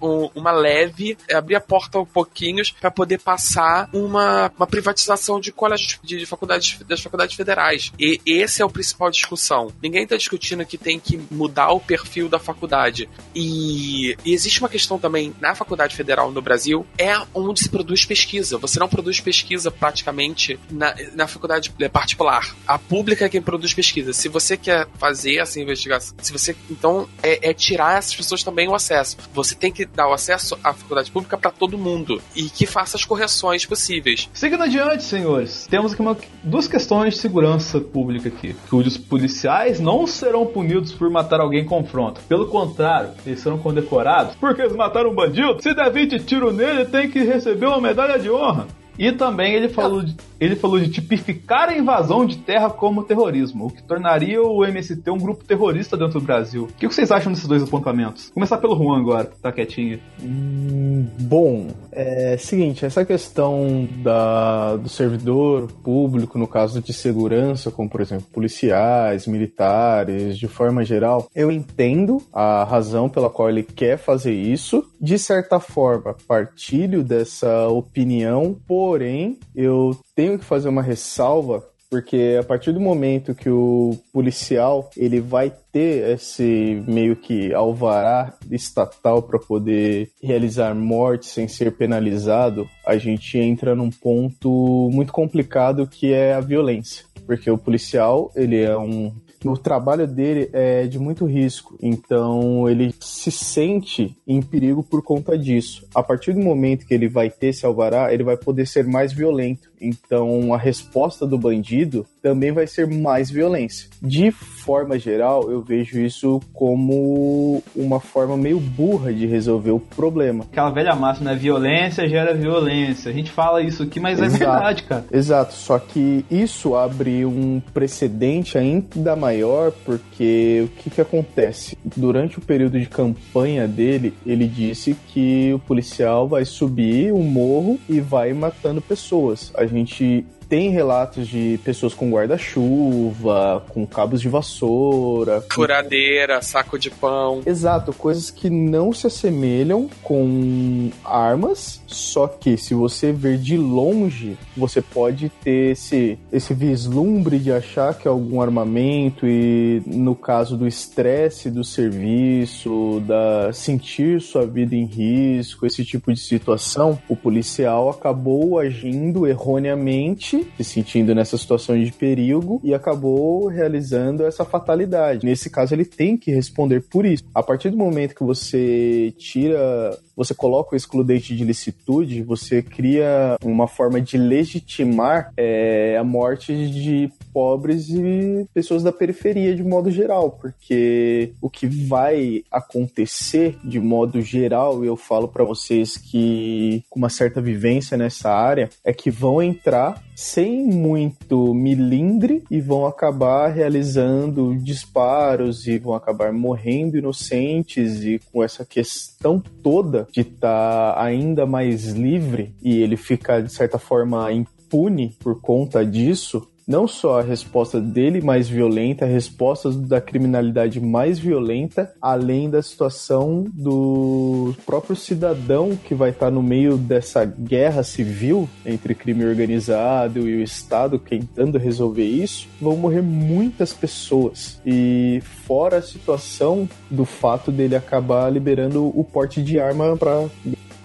um, uma leve, é abrir a porta um pouquinho para poder passar uma, uma privatização de colégios de, de faculdades das faculdades federais. E esse é o principal discussão. Ninguém está discutindo que tem que mudar o perfil da faculdade. E, e, existe uma questão também na faculdade federal no Brasil, é onde se produz pesquisa. Você não produz pesquisa praticamente na, na faculdade particular. A pública é quem produz pesquisa. Se você quer fazer essa investigação, se você então é, é tirar essas pessoas também o acesso. Você tem que dar o acesso à faculdade pública para todo mundo e que faça as correções possíveis. Seguindo adiante, senhores, temos aqui uma, duas questões de segurança pública aqui. Os policiais não serão punidos por matar alguém em confronto. Pelo contrário, eles serão condecorados porque eles mataram um bandido. Se der 20 tiros nele, tem que receber uma medalha de honra. E também ele falou, de, ele falou de tipificar a invasão de terra como terrorismo, o que tornaria o MST um grupo terrorista dentro do Brasil. O que vocês acham desses dois apontamentos? Vou começar pelo Juan agora, tá quietinho. Hum, bom, é seguinte, essa questão da, do servidor público, no caso de segurança, como por exemplo policiais, militares, de forma geral, eu entendo a razão pela qual ele quer fazer isso. De certa forma, partilho dessa opinião, porém, eu tenho que fazer uma ressalva porque a partir do momento que o policial ele vai ter esse meio que alvará estatal para poder realizar morte sem ser penalizado, a gente entra num ponto muito complicado que é a violência, porque o policial ele é um o trabalho dele é de muito risco, então ele se sente em perigo por conta disso. A partir do momento que ele vai ter esse alvará, ele vai poder ser mais violento. Então a resposta do bandido também vai ser mais violência. De forma geral, eu vejo isso como uma forma meio burra de resolver o problema. Aquela velha máxima, né? Violência gera violência. A gente fala isso aqui, mas é Exato. é verdade, cara. Exato, só que isso abre um precedente ainda maior, porque o que, que acontece? Durante o período de campanha dele, ele disse que o policial vai subir um morro e vai matando pessoas. A gente tem relatos de pessoas com guarda-chuva, com cabos de vassoura, furadeira, saco de pão. Exato, coisas que não se assemelham com armas, só que se você ver de longe, você pode ter esse, esse vislumbre de achar que é algum armamento e no caso do estresse do serviço, da sentir sua vida em risco, esse tipo de situação, o policial acabou agindo erroneamente se sentindo nessa situação de perigo e acabou realizando essa fatalidade. Nesse caso, ele tem que responder por isso. A partir do momento que você tira você coloca o excludente de licitude, você cria uma forma de legitimar é, a morte de pobres e pessoas da periferia de modo geral, porque o que vai acontecer de modo geral, eu falo para vocês que com uma certa vivência nessa área, é que vão entrar sem muito milindre e vão acabar realizando disparos e vão acabar morrendo inocentes e com essa questão toda de estar tá ainda mais livre e ele fica de certa forma impune por conta disso, não só a resposta dele mais violenta, a resposta da criminalidade mais violenta, além da situação do próprio cidadão que vai estar no meio dessa guerra civil entre crime organizado e o Estado tentando resolver isso, vão morrer muitas pessoas. E fora a situação do fato dele acabar liberando o porte de arma para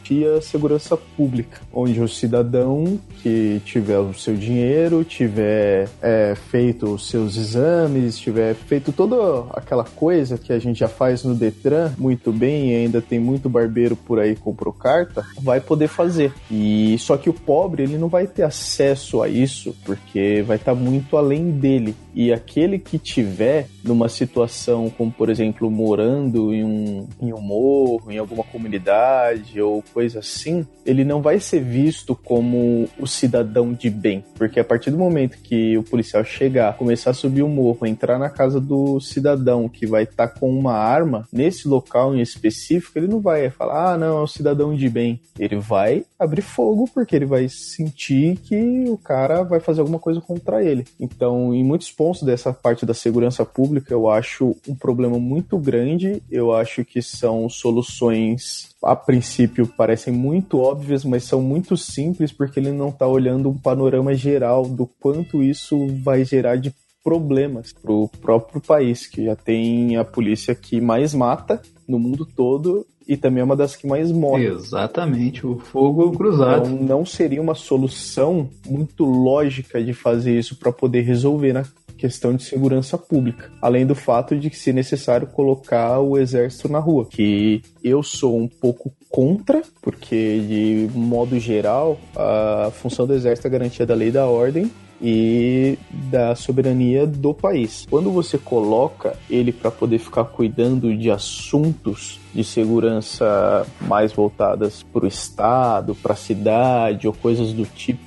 garantia segurança pública, onde o cidadão que tiver o seu dinheiro, tiver é, feito os seus exames, tiver feito toda aquela coisa que a gente já faz no Detran muito bem e ainda tem muito barbeiro por aí comprou carta, vai poder fazer. E só que o pobre ele não vai ter acesso a isso porque vai estar tá muito além dele. E aquele que tiver numa situação como, por exemplo, morando em um, em um morro, em alguma comunidade ou coisa assim, ele não vai ser visto como o cidadão de bem. Porque a partir do momento que o policial chegar, começar a subir o morro, entrar na casa do cidadão que vai estar tá com uma arma, nesse local em específico, ele não vai falar, ah, não, é um cidadão de bem. Ele vai abrir fogo porque ele vai sentir que o cara vai fazer alguma coisa contra ele. Então, em muitos pontos dessa parte da segurança pública eu acho um problema muito grande. Eu acho que são soluções, a princípio, parecem muito óbvias, mas são muito simples porque ele não está olhando um panorama geral do quanto isso vai gerar de problemas para o próprio país, que já tem a polícia que mais mata no mundo todo e também é uma das que mais morre. Exatamente, o fogo cruzado. Então não seria uma solução muito lógica de fazer isso para poder resolver na questão de segurança pública. Além do fato de que, se necessário, colocar o exército na rua. Que eu sou um pouco contra, porque, de modo geral, a função do exército é garantia da lei da ordem e da soberania do país. Quando você coloca ele para poder ficar cuidando de assuntos de segurança mais voltadas para o Estado, para a cidade ou coisas do tipo,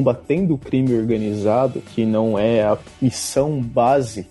combatendo o crime organizado, que não é a missão base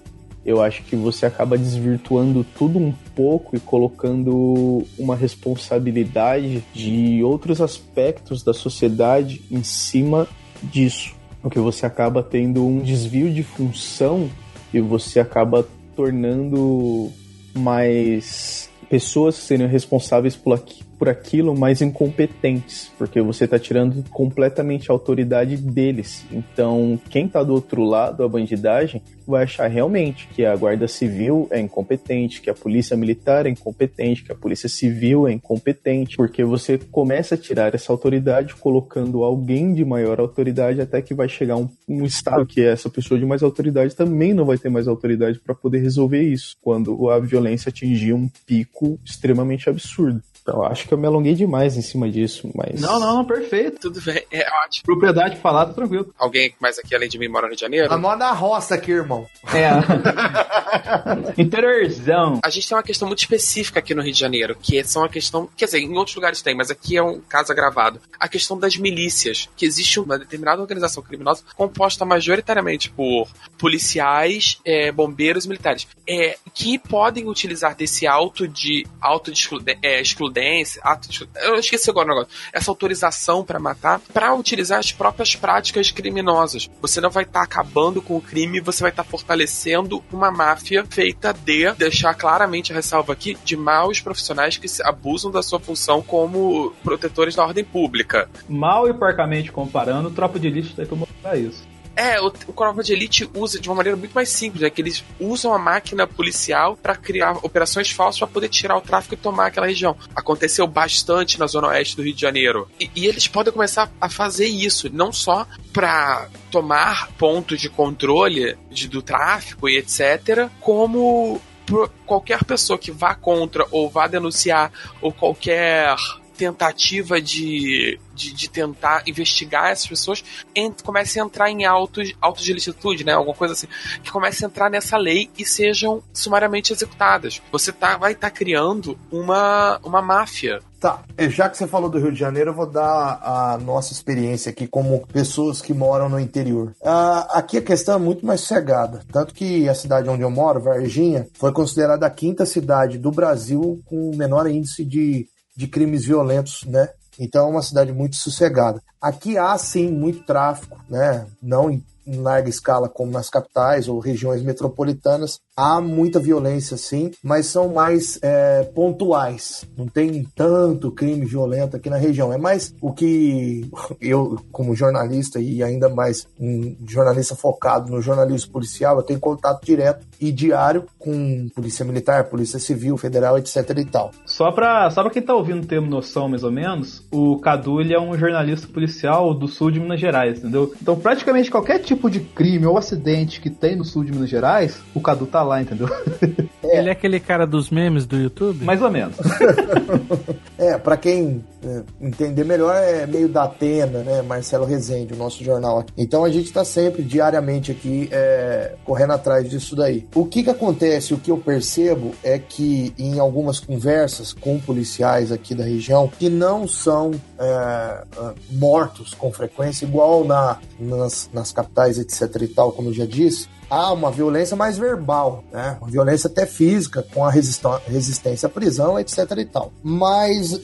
eu acho que você acaba desvirtuando tudo um pouco e colocando uma responsabilidade de outros aspectos da sociedade em cima disso. Porque você acaba tendo um desvio de função e você acaba tornando mais pessoas que responsáveis por, aqui, por aquilo mais incompetentes, porque você está tirando completamente a autoridade deles. Então, quem está do outro lado, a bandidagem, vai achar realmente que a Guarda Civil é incompetente, que a Polícia Militar é incompetente, que a Polícia Civil é incompetente, porque você começa a tirar essa autoridade colocando alguém de maior autoridade até que vai chegar um, um estado que essa pessoa de mais autoridade também não vai ter mais autoridade para poder resolver isso, quando a violência atingir um pico extremamente absurdo. Então, acho que eu me alonguei demais em cima disso, mas. Não, não, não, perfeito. Tudo bem, é ótimo. Propriedade falada, tranquilo. Alguém mais aqui além de mim mora no Rio de Janeiro? A mó na roça aqui, irmão. É. Interiorzão. A gente tem uma questão muito específica aqui no Rio de Janeiro, que são a questão. Quer dizer, em outros lugares tem, mas aqui é um caso agravado. A questão das milícias. Que existe uma determinada organização criminosa composta majoritariamente por policiais, é, bombeiros e militares. É, que podem utilizar desse auto de auto de é, excludente ato de, eu esqueci agora o negócio, essa autorização para matar, para utilizar as próprias práticas criminosas. Você não vai estar tá acabando com o crime, você vai estar tá fortalecendo uma máfia feita de, deixar claramente a ressalva aqui, de maus profissionais que abusam da sua função como protetores da ordem pública. Mal e porcamente comparando, Tropa de Elite tem que mostrar isso. É, o, o de Elite usa de uma maneira muito mais simples, é que eles usam a máquina policial para criar operações falsas para poder tirar o tráfico e tomar aquela região. Aconteceu bastante na zona oeste do Rio de Janeiro. E, e eles podem começar a fazer isso, não só para tomar pontos de controle de, do tráfico e etc., como qualquer pessoa que vá contra ou vá denunciar ou qualquer tentativa de de, de tentar investigar essas pessoas comece a entrar em autos, autos de licitude, né? Alguma coisa assim, que comece a entrar nessa lei e sejam sumariamente executadas. Você tá, vai estar tá criando uma, uma máfia Tá, já que você falou do Rio de Janeiro, eu vou dar a nossa experiência aqui como pessoas que moram no interior. Uh, aqui a questão é muito mais sossegada. Tanto que a cidade onde eu moro, Varginha, foi considerada a quinta cidade do Brasil com o menor índice de, de crimes violentos, né? Então é uma cidade muito sossegada. Aqui há sim muito tráfico, né? Não em, em larga escala como nas capitais ou regiões metropolitanas, há muita violência, sim, mas são mais é, pontuais. Não tem tanto crime violento aqui na região. É mais o que eu, como jornalista e ainda mais um jornalista focado no jornalismo policial, eu tenho contato direto e diário com polícia militar, polícia civil, federal, etc e tal. Só para só pra quem tá ouvindo ter noção, mais ou menos, o Cadu ele é um jornalista policial do sul de Minas Gerais, entendeu? Então praticamente qualquer tipo de crime ou acidente que tem no sul de Minas Gerais, o Cadu tá lá, entendeu? É. Ele é aquele cara dos memes do YouTube? Mais ou menos. é, para quem é, entender melhor, é meio da Atena, né? Marcelo Rezende, o nosso jornal aqui. Então a gente está sempre, diariamente aqui, é, correndo atrás disso daí. O que que acontece, o que eu percebo é que em algumas conversas com policiais aqui da região, que não são é, mortos com frequência, igual na, nas, nas capitais, etc e tal, como eu já disse, há uma violência mais verbal, né? Uma violência até física, com a resistência à prisão, etc e tal. Mas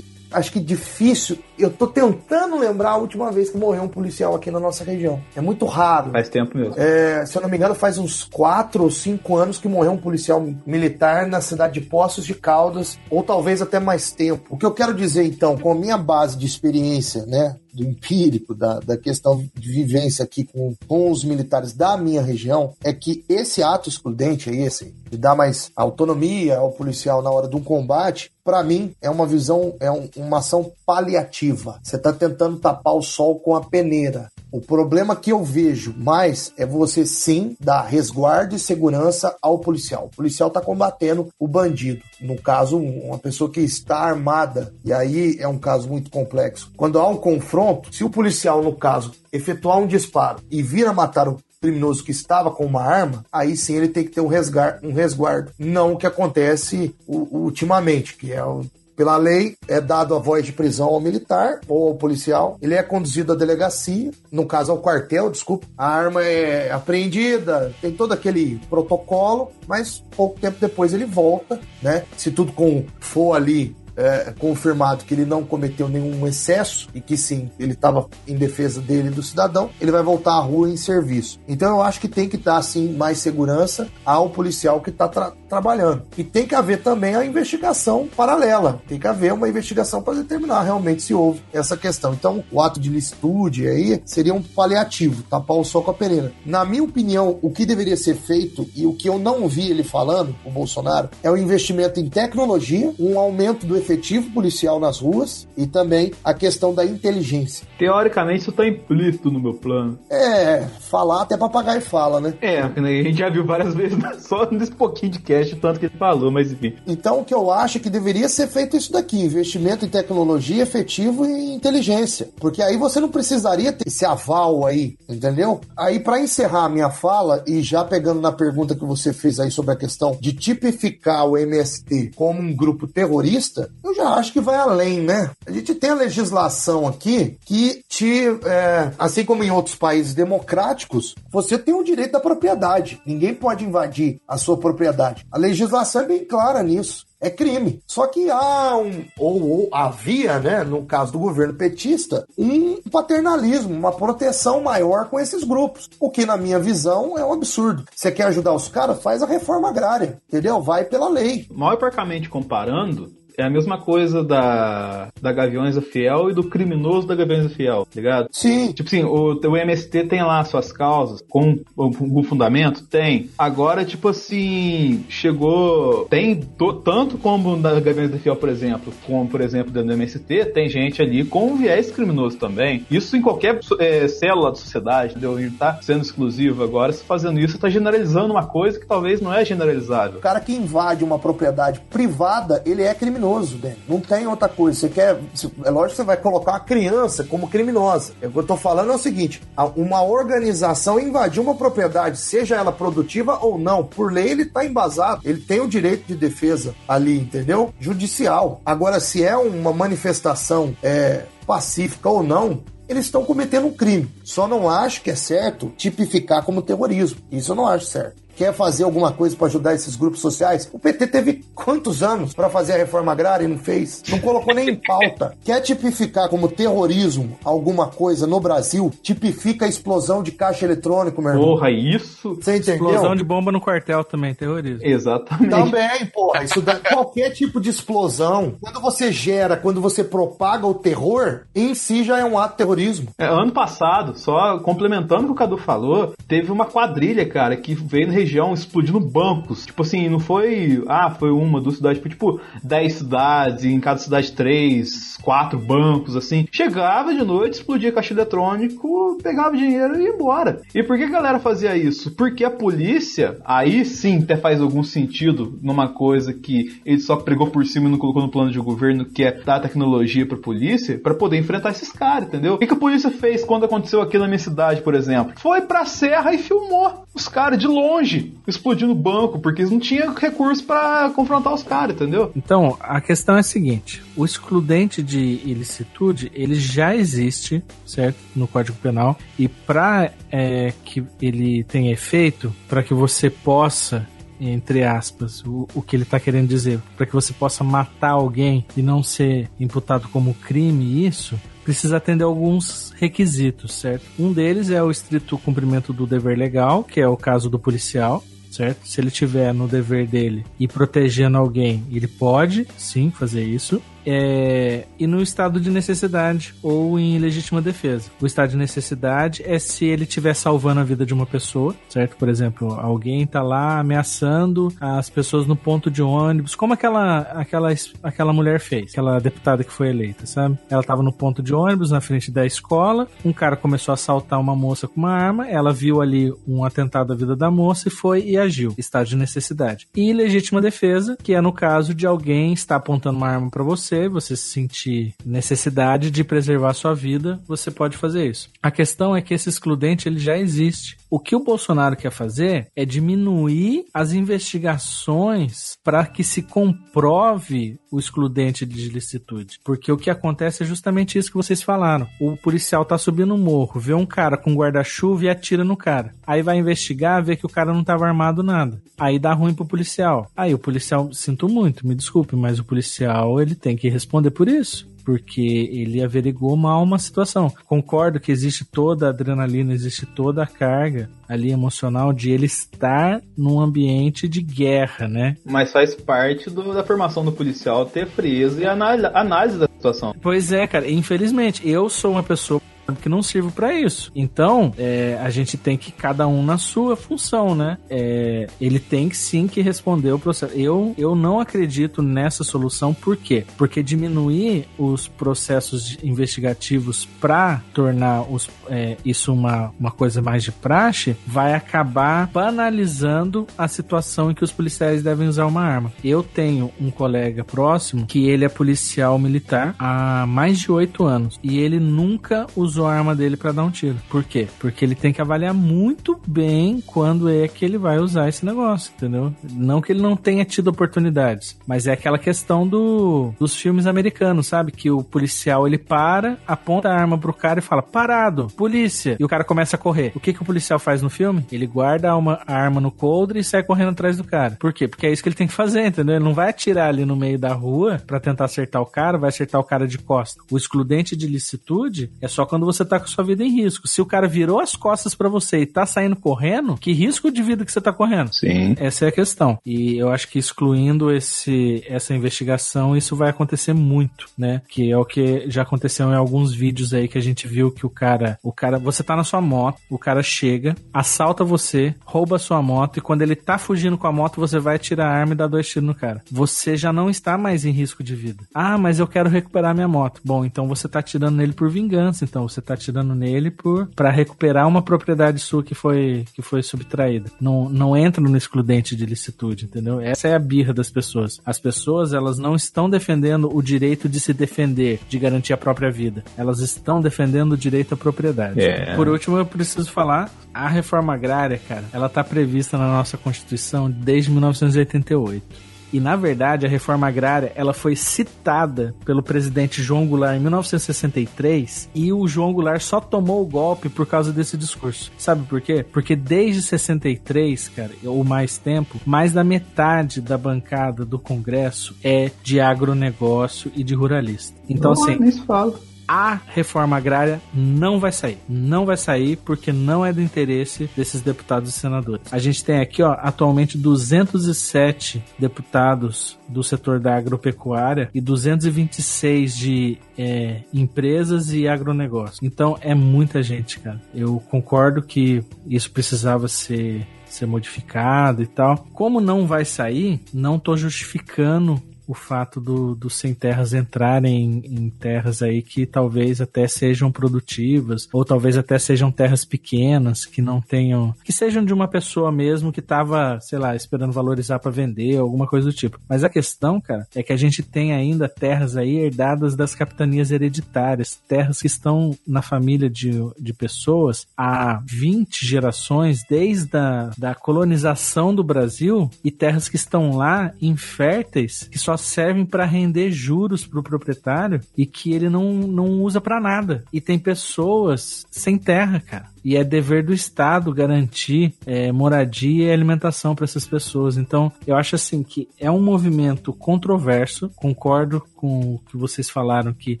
acho que difícil. Eu tô tentando lembrar a última vez que morreu um policial aqui na nossa região. É muito raro. Faz tempo mesmo. É, se eu não me engano, faz uns 4 ou 5 anos que morreu um policial militar na cidade de Poços de Caldas, ou talvez até mais tempo. O que eu quero dizer, então, com a minha base de experiência, né, do empírico, da, da questão de vivência aqui com, com os militares da minha região, é que esse ato excludente aí, esse, de dar mais autonomia ao policial na hora de um combate, para mim é uma visão, é um, uma ação paliativa. Você está tentando tapar o sol com a peneira. O problema que eu vejo mais é você sim dar resguardo e segurança ao policial. O policial está combatendo o bandido. No caso, uma pessoa que está armada. E aí é um caso muito complexo. Quando há um confronto, se o policial, no caso, efetuar um disparo e vir a matar o criminoso que estava com uma arma, aí sim ele tem que ter um resguardo, um resguardo. não o que acontece ultimamente, que é o pela lei, é dado a voz de prisão ao militar ou ao policial. Ele é conduzido à delegacia, no caso ao quartel, desculpa. A arma é apreendida, tem todo aquele protocolo, mas pouco tempo depois ele volta, né? Se tudo com, for ali é, confirmado que ele não cometeu nenhum excesso e que sim, ele estava em defesa dele e do cidadão, ele vai voltar à rua em serviço. Então eu acho que tem que dar sim mais segurança ao policial que está tra trabalhando. E tem que haver também a investigação paralela. Tem que haver uma investigação para determinar realmente se houve essa questão. Então, o ato de licitude aí seria um paliativo, tapar o sol com a pereira. Na minha opinião, o que deveria ser feito e o que eu não vi ele falando, o Bolsonaro, é o investimento em tecnologia, um aumento do efetivo policial nas ruas e também a questão da inteligência. Teoricamente, isso está implícito no meu plano. É, falar até papagaio fala, né? É, a gente já viu várias vezes, só nesse pouquinho de cast, tanto que ele falou, mas enfim. Então, o que eu acho é que deveria ser feito isso daqui: investimento em tecnologia, efetivo e inteligência. Porque aí você não precisaria ter esse aval aí, entendeu? Aí, para encerrar a minha fala, e já pegando na pergunta que você fez aí sobre a questão de tipificar o MST como um grupo terrorista, eu já acho que vai além, né? A gente tem a legislação aqui que te, é, assim como em outros países democráticos, você tem o direito da propriedade. Ninguém pode invadir a sua propriedade. A legislação é bem clara nisso é crime. Só que há um, ou, ou, havia, né, no caso do governo petista, um paternalismo, uma proteção maior com esses grupos. O que, na minha visão, é um absurdo. Você quer ajudar os caras? Faz a reforma agrária, entendeu? Vai pela lei. Mal e porcamente comparando, é a mesma coisa da, da Gaviões da Fiel e do criminoso da Gaviões da Fiel, tá ligado? Sim. Tipo assim, o, o MST tem lá suas causas com algum fundamento? Tem. Agora, tipo assim, chegou. Tem do, tanto como na Gaviões da Fiel, por exemplo, como, por exemplo, dentro do MST, tem gente ali com viés criminoso também. Isso em qualquer é, célula da sociedade, entendeu? A gente tá sendo exclusivo agora, se fazendo isso, tá generalizando uma coisa que talvez não é generalizável. O cara que invade uma propriedade privada, ele é criminoso criminoso, Dan. Não tem outra coisa. Você quer. É lógico que você vai colocar uma criança como criminosa. O que eu tô falando é o seguinte: uma organização invadir uma propriedade, seja ela produtiva ou não, por lei ele tá embasado. Ele tem o direito de defesa ali, entendeu? Judicial. Agora, se é uma manifestação é, pacífica ou não, eles estão cometendo um crime. Só não acho que é certo tipificar como terrorismo. Isso eu não acho certo quer fazer alguma coisa para ajudar esses grupos sociais. O PT teve quantos anos para fazer a reforma agrária e não fez? Não colocou nem em pauta. Quer tipificar como terrorismo alguma coisa no Brasil? Tipifica a explosão de caixa eletrônico, meu irmão. Porra, isso? Você entendeu? Explosão de bomba no quartel também, terrorismo. Exatamente. Também, porra. Isso dá, qualquer tipo de explosão, quando você gera, quando você propaga o terror, em si já é um ato de terrorismo. É, ano passado, só complementando o que o Cadu falou, teve uma quadrilha, cara, que veio no região explodindo bancos. Tipo assim, não foi. Ah, foi uma, duas cidades. Foi tipo 10 cidades, em cada cidade três, quatro bancos, assim. Chegava de noite, explodia caixa eletrônico, pegava dinheiro e ia embora. E por que a galera fazia isso? Porque a polícia, aí sim até faz algum sentido numa coisa que ele só pregou por cima e não colocou no plano de governo, que é dar tecnologia pra polícia, para poder enfrentar esses caras, entendeu? O que, que a polícia fez quando aconteceu aqui na minha cidade, por exemplo? Foi pra serra e filmou os caras de longe explodindo o banco, porque eles não tinham recurso para confrontar os caras, entendeu? Então, a questão é a seguinte: o excludente de ilicitude ele já existe, certo? No Código Penal. E para é, que ele tenha efeito, para que você possa entre aspas, o, o que ele está querendo dizer, para que você possa matar alguém e não ser imputado como crime, isso precisa atender alguns requisitos, certo? Um deles é o estrito cumprimento do dever legal, que é o caso do policial, certo? Se ele tiver no dever dele e protegendo alguém, ele pode sim fazer isso. É, e no estado de necessidade ou em legítima defesa. O estado de necessidade é se ele estiver salvando a vida de uma pessoa, certo? Por exemplo, alguém tá lá ameaçando as pessoas no ponto de ônibus, como aquela aquela aquela mulher fez, aquela deputada que foi eleita, sabe? Ela tava no ponto de ônibus na frente da escola, um cara começou a assaltar uma moça com uma arma, ela viu ali um atentado à vida da moça e foi e agiu. Estado de necessidade. E legítima defesa, que é no caso de alguém estar apontando uma arma para você, você se sentir necessidade de preservar sua vida, você pode fazer isso. A questão é que esse excludente ele já existe. O que o Bolsonaro quer fazer é diminuir as investigações para que se comprove o excludente de licitude. Porque o que acontece é justamente isso que vocês falaram. O policial tá subindo o morro, vê um cara com guarda-chuva e atira no cara. Aí vai investigar, vê que o cara não estava armado nada. Aí dá ruim pro policial. Aí o policial, sinto muito, me desculpe, mas o policial ele tem que responder por isso porque ele averigou mal uma situação. Concordo que existe toda a adrenalina, existe toda a carga ali emocional de ele estar num ambiente de guerra, né? Mas faz parte do, da formação do policial ter frieza e análise da situação. Pois é, cara. Infelizmente, eu sou uma pessoa que não sirvo para isso. Então, é, a gente tem que cada um na sua função, né? É, ele tem que sim que responder o processo. Eu, eu não acredito nessa solução, por quê? Porque diminuir os processos investigativos para tornar os, é, isso uma, uma coisa mais de praxe vai acabar banalizando a situação em que os policiais devem usar uma arma. Eu tenho um colega próximo que ele é policial militar há mais de oito anos e ele nunca usou usou a arma dele para dar um tiro. Por quê? Porque ele tem que avaliar muito bem quando é que ele vai usar esse negócio, entendeu? Não que ele não tenha tido oportunidades, mas é aquela questão do, dos filmes americanos, sabe? Que o policial ele para, aponta a arma pro cara e fala: parado, polícia. E o cara começa a correr. O que, que o policial faz no filme? Ele guarda uma arma no coldre e sai correndo atrás do cara. Por quê? Porque é isso que ele tem que fazer, entendeu? Ele não vai atirar ali no meio da rua para tentar acertar o cara, vai acertar o cara de costa. O excludente de licitude é só quando você tá com sua vida em risco. Se o cara virou as costas para você e tá saindo correndo, que risco de vida que você tá correndo? Sim. Essa é a questão. E eu acho que excluindo esse, essa investigação, isso vai acontecer muito, né? Que é o que já aconteceu em alguns vídeos aí que a gente viu que o cara, o cara, você tá na sua moto, o cara chega, assalta você, rouba a sua moto e quando ele tá fugindo com a moto, você vai tirar a arma e dar dois tiros no cara. Você já não está mais em risco de vida. Ah, mas eu quero recuperar minha moto. Bom, então você tá tirando nele por vingança, então você tá tirando nele por para recuperar uma propriedade sua que foi que foi subtraída. Não, não entra no excludente de licitude, entendeu? Essa é a birra das pessoas. As pessoas, elas não estão defendendo o direito de se defender, de garantir a própria vida. Elas estão defendendo o direito à propriedade. É. Por último, eu preciso falar a reforma agrária, cara, ela tá prevista na nossa Constituição desde 1988. E na verdade, a reforma agrária, ela foi citada pelo presidente João Goulart em 1963 e o João Goulart só tomou o golpe por causa desse discurso. Sabe por quê? Porque desde 63, cara, ou mais tempo, mais da metade da bancada do Congresso é de agronegócio e de ruralista. Então, Não, assim, nem se fala. A reforma agrária não vai sair. Não vai sair porque não é do interesse desses deputados e senadores. A gente tem aqui, ó, atualmente 207 deputados do setor da agropecuária e 226 de é, empresas e agronegócio. Então é muita gente, cara. Eu concordo que isso precisava ser ser modificado e tal. Como não vai sair, não tô justificando o fato do, dos sem terras entrarem em, terras aí que talvez até sejam produtivas, ou talvez até sejam terras pequenas, que não tenham. que sejam de uma pessoa mesmo que estava, sei lá, esperando valorizar para vender, alguma coisa do tipo. Mas a questão, cara, é que a gente tem ainda terras aí herdadas das capitanias hereditárias, terras que estão na família de, de pessoas há 20 gerações, desde a da colonização do Brasil, e terras que estão lá inférteis, que só servem para render juros para o proprietário e que ele não, não usa para nada. E tem pessoas sem terra, cara. E é dever do Estado garantir é, moradia e alimentação para essas pessoas. Então, eu acho assim que é um movimento controverso. Concordo com o que vocês falaram que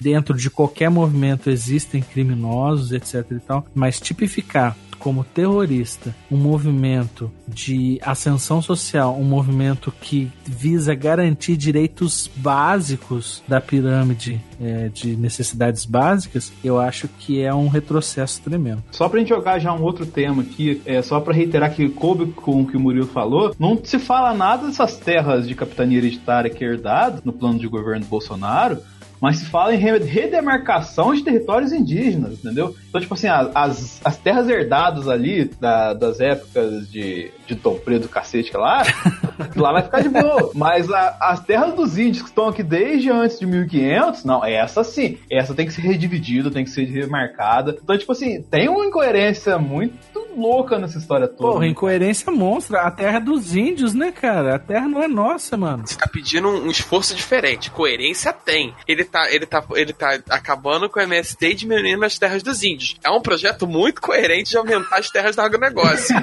dentro de qualquer movimento existem criminosos, etc e tal. Mas tipificar como terrorista um movimento de ascensão social, um movimento que visa garantir direitos básicos da pirâmide é, de necessidades básicas, eu acho que é um retrocesso tremendo. Só pra gente jogar já um outro tema aqui, é só pra reiterar que coube com o que o Murilo falou, não se fala nada dessas terras de capitania hereditária que é herdado no plano de governo do Bolsonaro, mas se fala em redemarcação de territórios indígenas, entendeu? Então, tipo assim, as, as terras herdadas ali da, das épocas de, de Dom Preto cacete lá, lá vai ficar de boa. Mas a, as terras dos índios que estão aqui desde antes de 1500, não, essa sim, essa tem que ser redividida, tem que ser remarcada. Então, tipo assim, tem uma incoerência muito louca nessa história toda. Porra, incoerência monstra. A terra é dos índios, né, cara? A terra não é nossa, mano. Você tá pedindo um, um esforço diferente. Coerência tem. Ele tá, ele tá, ele tá acabando com o MST e diminuindo as terras dos índios. É um projeto muito coerente de aumentar as terras do agronegócio.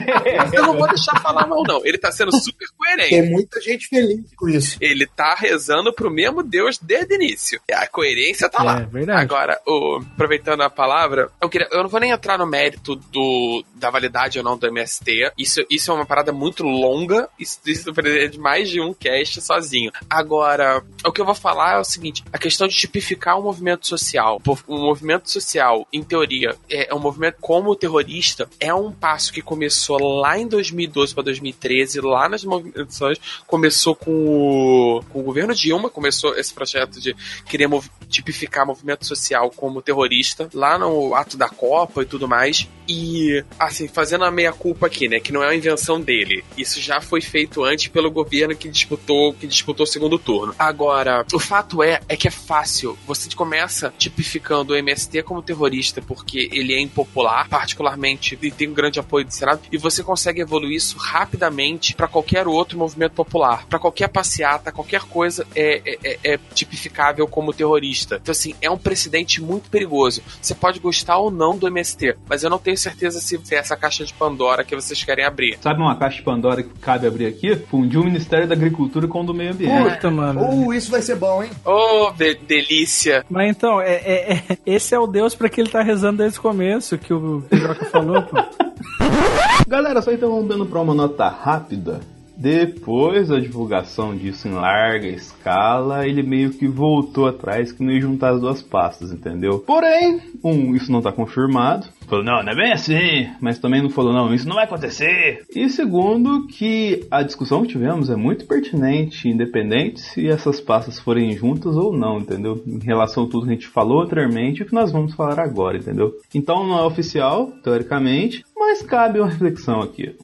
Eu não vou deixar falar mal, não. Ele tá sendo super coerente. Tem muita gente feliz com isso. Ele tá rezando pro mesmo Deus desde o início. A coerência tá É, lá. verdade. Agora, o- aproveitando a palavra, eu, queria, eu não vou nem entrar no mérito do, da validade ou não do MST. Isso, isso é uma parada muito longa. Isso, isso precisa de mais de um cast sozinho. Agora, o que eu vou falar é o seguinte: a questão de tipificar um movimento social. Um movimento social, em teoria, é um movimento como terrorista, é um passo que começou lá em 2012 para 2013, lá nas movimentações, começou com o, com o governo Dilma, começou esse projeto de querer tipificar movimento social como terrorista, lá no ato da Copa e tudo mais. E, assim, fazendo a meia-culpa aqui, né, que não é uma invenção dele. Isso já foi feito antes pelo governo que disputou, que disputou o segundo turno. Agora, o fato é, é que é fácil. Você começa tipificando o MST como terrorista porque ele é impopular, particularmente, e tem um grande apoio do Senado, e você consegue evoluir isso rapidamente para qualquer outro movimento popular. Para qualquer passeata, qualquer coisa é, é- é- é tipificável como terrorista. Então, assim, é um precedente muito perigoso. Você pode gostar ou não do MST, mas eu não tenho certeza se é essa caixa de Pandora que vocês querem abrir. Sabe uma caixa de Pandora que cabe abrir aqui? Fundiu o Ministério da Agricultura com o do Meio Ambiente. Puta, mano. Uh, isso vai ser bom, hein? Oh, de- delícia! Mas então, é, é- é- esse é o Deus pra que ele tá rezando desde o começo, que o Joca falou, pô. Galera, só interrompendo para uma nota rápida. Depois da divulgação disso em larga escala, ele meio que voltou atrás que não ia juntar as duas pastas, entendeu? Porém, um, isso não tá confirmado. Falou, não, não é bem assim. Mas também não falou, não, isso não vai acontecer. E segundo, que a discussão que tivemos é muito pertinente, independente se essas pastas forem juntas ou não, entendeu? Em relação a tudo que a gente falou anteriormente e o que nós vamos falar agora, entendeu? Então não é oficial, teoricamente, mas cabe uma reflexão aqui.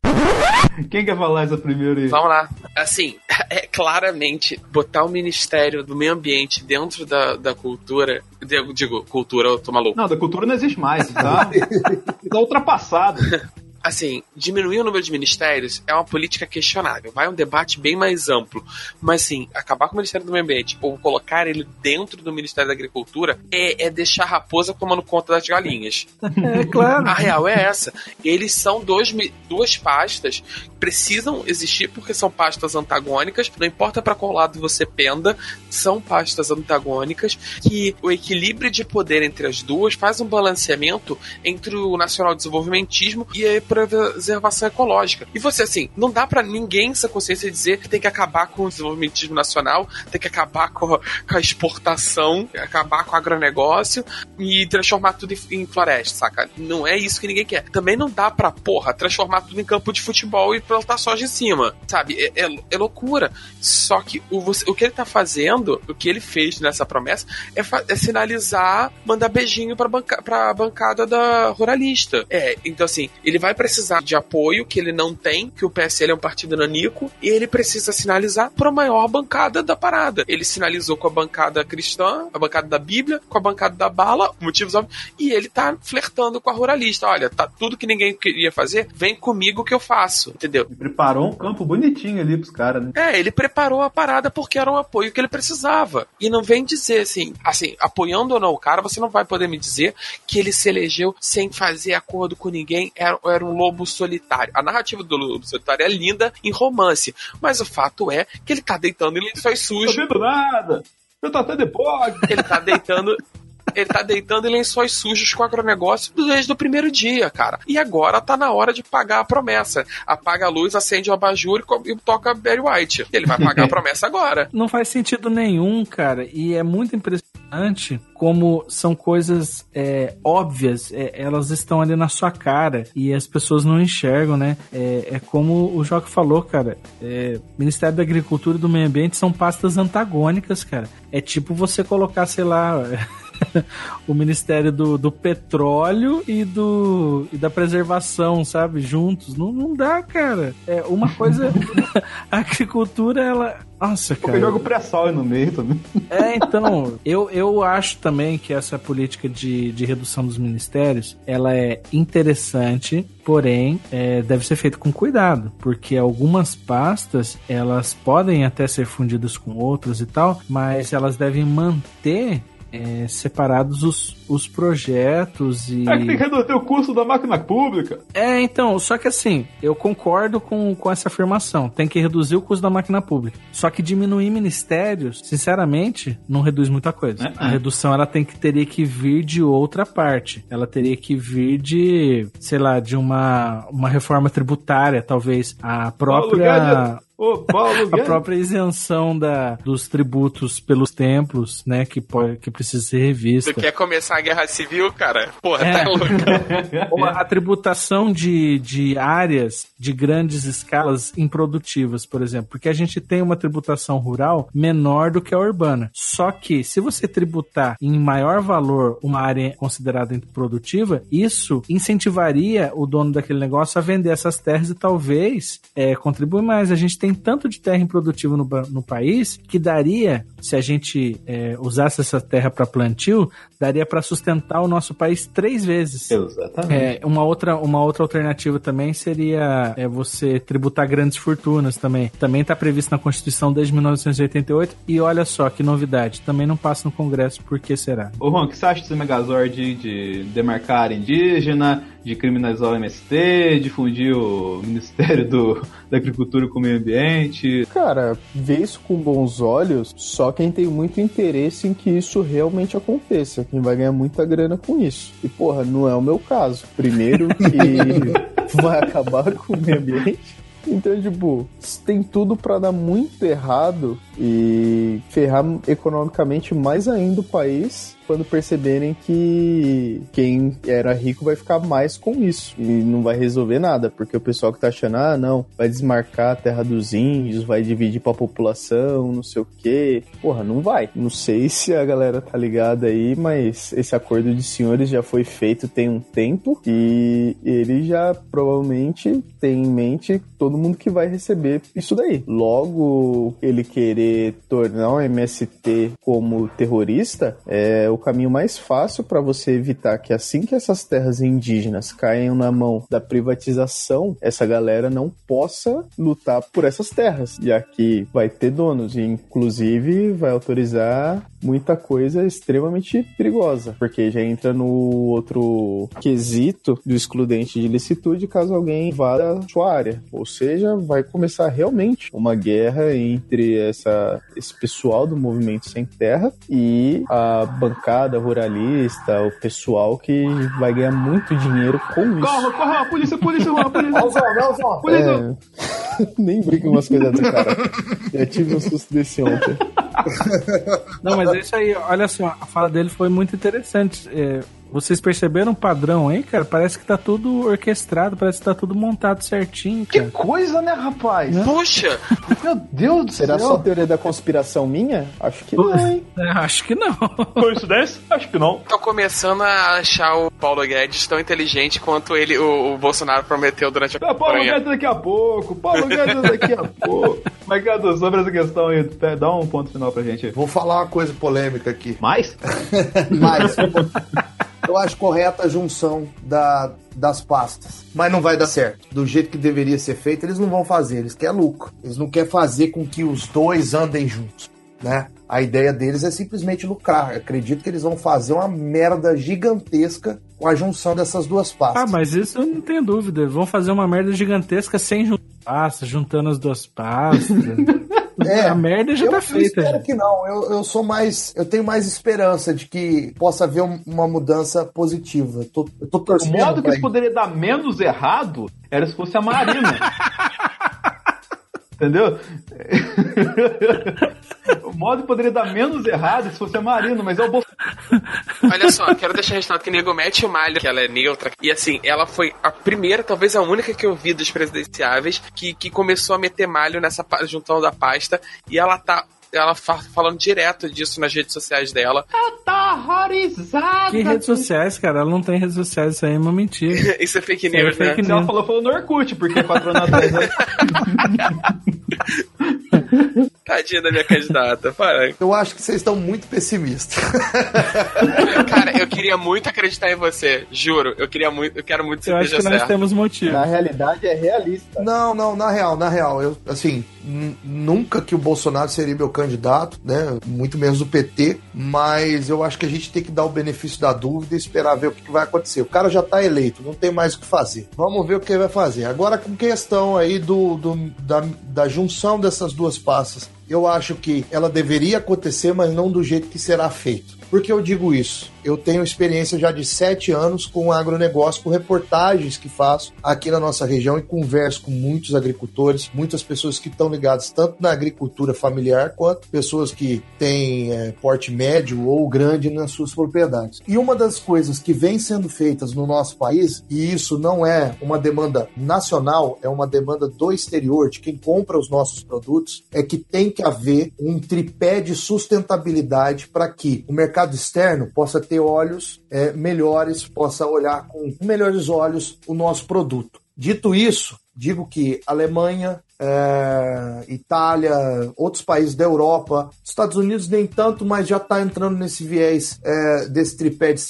Quem quer falar essa primeira aí? Vamos lá. Assim, é claramente botar o Ministério do Meio Ambiente dentro da, da cultura. Digo, digo, cultura, eu tô maluco. Não, da cultura não existe mais, tá? tá ultrapassado. Assim, diminuir o número de ministérios é uma política questionável. Vai um debate bem mais amplo. Mas, assim, acabar com o Ministério do Meio Ambiente ou colocar ele dentro do Ministério da Agricultura é, é deixar a raposa tomando conta das galinhas. É claro. A real é essa. Eles são dois, duas pastas precisam existir porque são pastas antagônicas. Não importa para qual lado você penda, são pastas antagônicas que o equilíbrio de poder entre as duas faz um balanceamento entre o nacional desenvolvimentismo e a preservação ecológica. E você, assim, não dá para ninguém essa consciência dizer que tem que acabar com o desenvolvimentismo nacional, tem que acabar com a, com a exportação, acabar com o agronegócio e transformar tudo em, floresta, saca? Não é isso que ninguém quer. Também não dá pra, porra, transformar tudo em campo de futebol e plantar soja em cima, sabe? É, é- é loucura. Só que o, você- o que ele tá fazendo, o que ele fez nessa promessa, é, é sinalizar, mandar beijinho pra, banca, pra bancada da ruralista. É, então assim, ele vai precisar de apoio que ele não tem, que o PSL é um partido nanico, e ele precisa sinalizar pra maior bancada da parada. Ele sinalizou com a bancada cristã, a bancada da Bíblia, com a bancada da bala, motivos óbvios, e ele tá flertando com a ruralista. Olha, tá tudo que ninguém queria fazer, vem comigo que eu faço, entendeu? Preparou um campo bonitinho ali pros caras, né? É, ele preparou a parada porque era um apoio que ele precisava. E não vem dizer assim, assim, apoiando ou não o cara, você não vai poder me dizer que ele se elegeu sem fazer acordo com ninguém, era, era um lobo solitário. A narrativa do lobo solitário é linda em romance, mas o fato é que ele tá deitando em lençóis Não sujos. vendo nada. Eu tô até depois. Ele tá deitando Ele tá deitando em lençóis sujos com o agronegócio desde o primeiro dia, cara. E agora tá na hora de pagar a promessa. Apaga a luz, acende o abajur e e toca Barry White. Ele vai pagar a promessa agora. Não faz sentido nenhum, cara. E é muito impressionante como são coisas é, óbvias, é, elas estão ali na sua cara e as pessoas não enxergam, né? É, é como o Joque falou, cara. é, Ministério da Agricultura e do Meio Ambiente são pastas antagônicas, cara. É tipo você colocar, sei lá. o Ministério do, do Petróleo e do e da Preservação, sabe? Juntos. Não, não dá, cara. É uma coisa. a agricultura, ela. Nossa, cara. joga o pré-sal aí no meio também. É, então, eu, eu acho também que essa política de, de redução dos ministérios, ela é interessante, porém, é, deve ser feita com cuidado, porque algumas pastas, elas podem até ser fundidas com outras e tal, mas elas devem manter é, separados os, os projetos e... É que tem que reduzir o custo da máquina pública. É, então, só que assim, eu concordo com, com essa afirmação. Tem que reduzir o custo da máquina pública. Só que diminuir ministérios, sinceramente, não reduz muita coisa. É, A redução, ela tem que teria que vir de outra parte. Ela teria que vir de, sei lá, de uma, uma reforma tributária, talvez. A própria... Ô, Paulo A Guedes. própria isenção da, dos tributos pelos templos, né, que, pode, que precisa ser revista. Tu quer começar a guerra civil, cara? Porra, É. tá louco. Ou a tributação de, de áreas de grandes escalas improdutivas, por exemplo. Porque a gente tem uma tributação rural menor do que a urbana. Só que, se você tributar em maior valor uma área considerada improdutiva, isso incentivaria o dono daquele negócio a vender essas terras e talvez é, contribuir mais. A gente tem tanto de terra improdutiva no, no país que daria, se a gente é, usasse essa terra para plantio, daria para sustentar o nosso país três vezes. Exatamente. É, uma outra, uma outra alternativa também seria é, você tributar grandes fortunas também. Também está previsto na Constituição desde 1988. E olha só que novidade, também não passa no Congresso, por que será? Ô, Ron, o que você acha desse Megazord de demarcar indígena, de criminalizar o MST, difundir o Ministério do, da Agricultura com o Meio Ambiente? Cara, vê isso com bons olhos só quem tem muito interesse em que isso realmente aconteça. Quem vai ganhar muita grana com isso. E, porra, não é o meu caso. Primeiro que vai acabar com o meio ambiente. Então, tipo, tem tudo pra dar muito errado e ferrar economicamente mais ainda o país quando perceberem que quem era rico vai ficar mais com isso e não vai resolver nada, porque o pessoal que tá achando, ah, não, vai desmarcar a terra dos índios, vai dividir pra população, não sei o quê. Porra, não vai. Não sei se a galera tá ligada aí, mas esse acordo de senhores já foi feito tem um tempo e ele já provavelmente tem em mente todo mundo que vai receber isso daí. Logo, ele querer tornar o MST como terrorista é o caminho mais fácil para você evitar que assim que essas terras indígenas caiam na mão da privatização, essa galera não possa lutar por essas terras, já que vai ter donos e inclusive vai autorizar muita coisa extremamente perigosa, porque já entra no outro quesito do excludente de licitude caso alguém invada sua área. Ou seja, vai começar realmente uma guerra entre essa, esse pessoal do movimento sem terra e a bancada ruralista, o pessoal que vai ganhar muito dinheiro com isso. Corra, corra, polícia, polícia, Ron, polícia! Nelson. polícia. É... Nem brinca com umas coisas dessa, cara. Já tive um susto desse ontem. Não, mas é isso aí. Olha só, a fala dele foi muito interessante. É, vocês perceberam um padrão aí, cara? Parece que tá tudo orquestrado, parece que tá tudo montado certinho, Que cara. coisa, né, rapaz? Puxa! Meu Deus do Será céu. só teoria da conspiração minha? Acho que não, hein? É, acho que não. Coincidência? Acho que não. Tô começando a achar o Paulo Guedes tão inteligente quanto ele, o, o Bolsonaro prometeu durante a Ah, Paulo campanha. Guedes daqui a pouco, Paulo Guedes daqui a pouco. Mas, Cadu, sobre essa questão aí, dá um ponto final pra gente. aí. Vou falar uma coisa polêmica aqui. Mais? Mas eu acho correta a junção da, das pastas. Mas não vai dar certo. Do jeito que deveria ser feito, eles não vão fazer. Eles querem lucro. Eles não querem fazer com que os dois andem juntos. Né? A ideia deles é simplesmente lucrar. Eu acredito que eles vão fazer uma merda gigantesca com a junção dessas duas pastas. Ah, mas isso eu não tenho dúvida. Vão fazer uma merda gigantesca sem juntar pastas, juntando as duas pastas. É, a merda já eu, tá eu feita. espero que não. Eu, eu sou mais. Eu tenho mais esperança de que possa haver um- uma mudança positiva. Eu tô, eu tô O torcendo. modo que poderia dar menos errado era se fosse a Marina. Entendeu? o modo poderia dar menos errado se fosse a Marina, mas é o Bolsonaro. Olha só, quero deixar registrado que nego mete o malho, que ela é neutra. E assim, ela foi a primeira, talvez a única que eu vi dos presidenciáveis que, que começou a meter malho nessa juntão da pasta. E ela tá. Ela fa- falando direto disso nas redes sociais dela. Tá horrorizada. Que redes sociais, cara? Ela não tem redes sociais, isso aí é uma mentira. Isso é fake Isso é news, né? fake Se ela news. falou, falou no Orkut, porque quatro anos atrás. ハハハハ。Tadinha da minha candidata. Para. Eu acho que vocês estão muito pessimistas. Cara, eu queria muito acreditar em você. Juro. Eu queria muito. Eu quero muito que você Eu acho que nós certo. temos motivo. Na realidade é realista. Não, não, na real, na real, eu, assim, nunca que o Bolsonaro seria meu candidato, né? Muito menos o PT, mas eu acho que a gente tem que dar o benefício da dúvida e esperar ver o que que vai acontecer. O cara já tá eleito, não tem mais o que fazer. Vamos ver o que ele vai fazer. Agora, com questão aí do, do- da, da junção dessas duas pastas, eu acho que ela deveria acontecer, mas não do jeito que será feito. Por que eu digo isso? Eu tenho experiência já de sete anos com agronegócio, com reportagens que faço aqui na nossa região e converso com muitos agricultores, muitas pessoas que estão ligadas tanto na agricultura familiar quanto pessoas que têm é, porte médio ou grande nas suas propriedades. E uma das coisas que vem sendo feitas no nosso país, e isso não é uma demanda nacional, é uma demanda do exterior, de quem compra os nossos produtos, é que tem que haver um tripé de sustentabilidade para que o mercado externo possa ter olhos é, melhores, possa olhar com melhores olhos o nosso produto. Dito isso, digo que Alemanha, é, Itália, outros países da Europa, Estados Unidos nem tanto, mas já está entrando nesse viés é, desse tripé de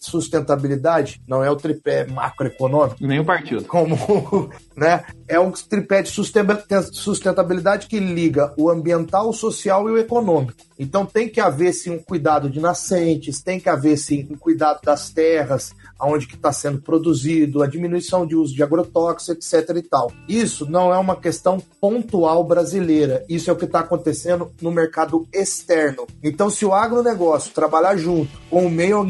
sustentabilidade. Não é o tripé macroeconômico, Nem o partido. como né, é um tripé de susten- sustentabilidade que liga o ambiental, o social e o econômico. Então tem que haver sim um cuidado de nascentes, tem que haver sim um cuidado das terras, aonde que está sendo produzido, a diminuição de uso de agrotóxicos, etc. e tal. Isso não é uma questão pontual brasileira. Isso é o que está acontecendo no mercado externo. Então, se o agronegócio trabalhar junto com o meio,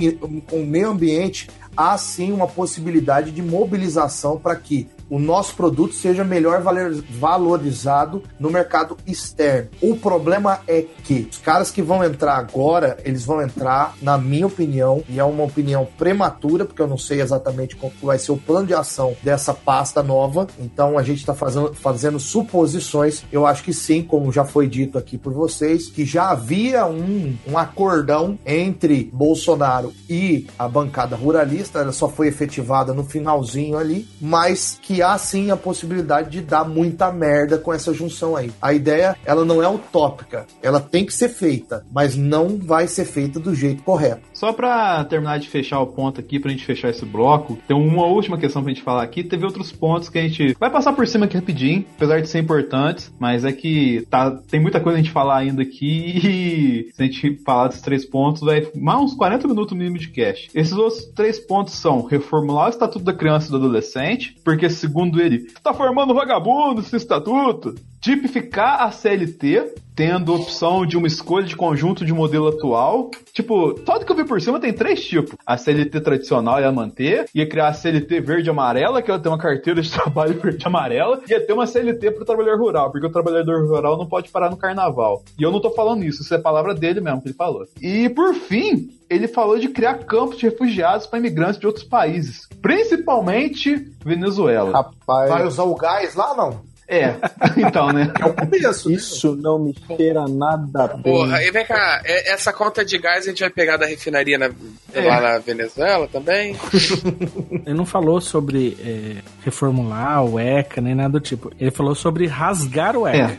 com o meio ambiente, há sim uma possibilidade de mobilização para que o nosso produto seja melhor valor- valorizado no mercado externo. O problema é que os caras que vão entrar agora, eles vão entrar, na minha opinião, e é uma opinião prematura, porque eu não sei exatamente qual vai ser o plano de ação dessa pasta nova, então a gente está fazendo, fazendo suposições. Eu acho que sim, como já foi dito aqui por vocês, que já havia um, um acordão entre Bolsonaro e a bancada ruralista, ela só foi efetivada no finalzinho ali, mas que há sim a possibilidade de dar muita merda com essa junção aí. A ideia, ela não é utópica, ela tem que ser feita, mas não vai ser feita do jeito correto. Só pra terminar de fechar o ponto aqui, pra gente fechar esse bloco, tem uma última questão pra gente falar aqui. Teve outros pontos que a gente vai passar por cima aqui rapidinho, apesar de ser importantes, mas é que tá, tem muita coisa a gente falar ainda aqui e se a gente falar desses três pontos, vai mais uns 40 minutos mínimo de cash. Esses outros três pontos são reformular o Estatuto da Criança e do Adolescente, porque segundo ele, tá formando vagabundo esse estatuto. Tipificar a CLT, tendo opção de uma escolha de conjunto de modelo atual. Tipo, tudo que eu vi por cima tem três tipos. A CLT tradicional ia manter, ia criar a CLT verde e amarela, que ela tem uma carteira de trabalho verde e amarela, ia ter uma CLT pro trabalhador rural, porque o trabalhador rural não pode parar no carnaval. E eu não tô falando isso, isso é palavra dele mesmo que ele falou. E por fim, ele falou de criar campos de refugiados para imigrantes de outros países, principalmente Venezuela. Rapaz, Vai usar o gás lá, não? É, então, né? É o começo. isso não me cheira nada bem. Porra, e vem cá, é- essa conta de gás a gente vai pegar da refinaria na- lá na Venezuela também? Ele não falou sobre é, reformular o ECA, nem nada do tipo. Ele falou sobre rasgar o ECA.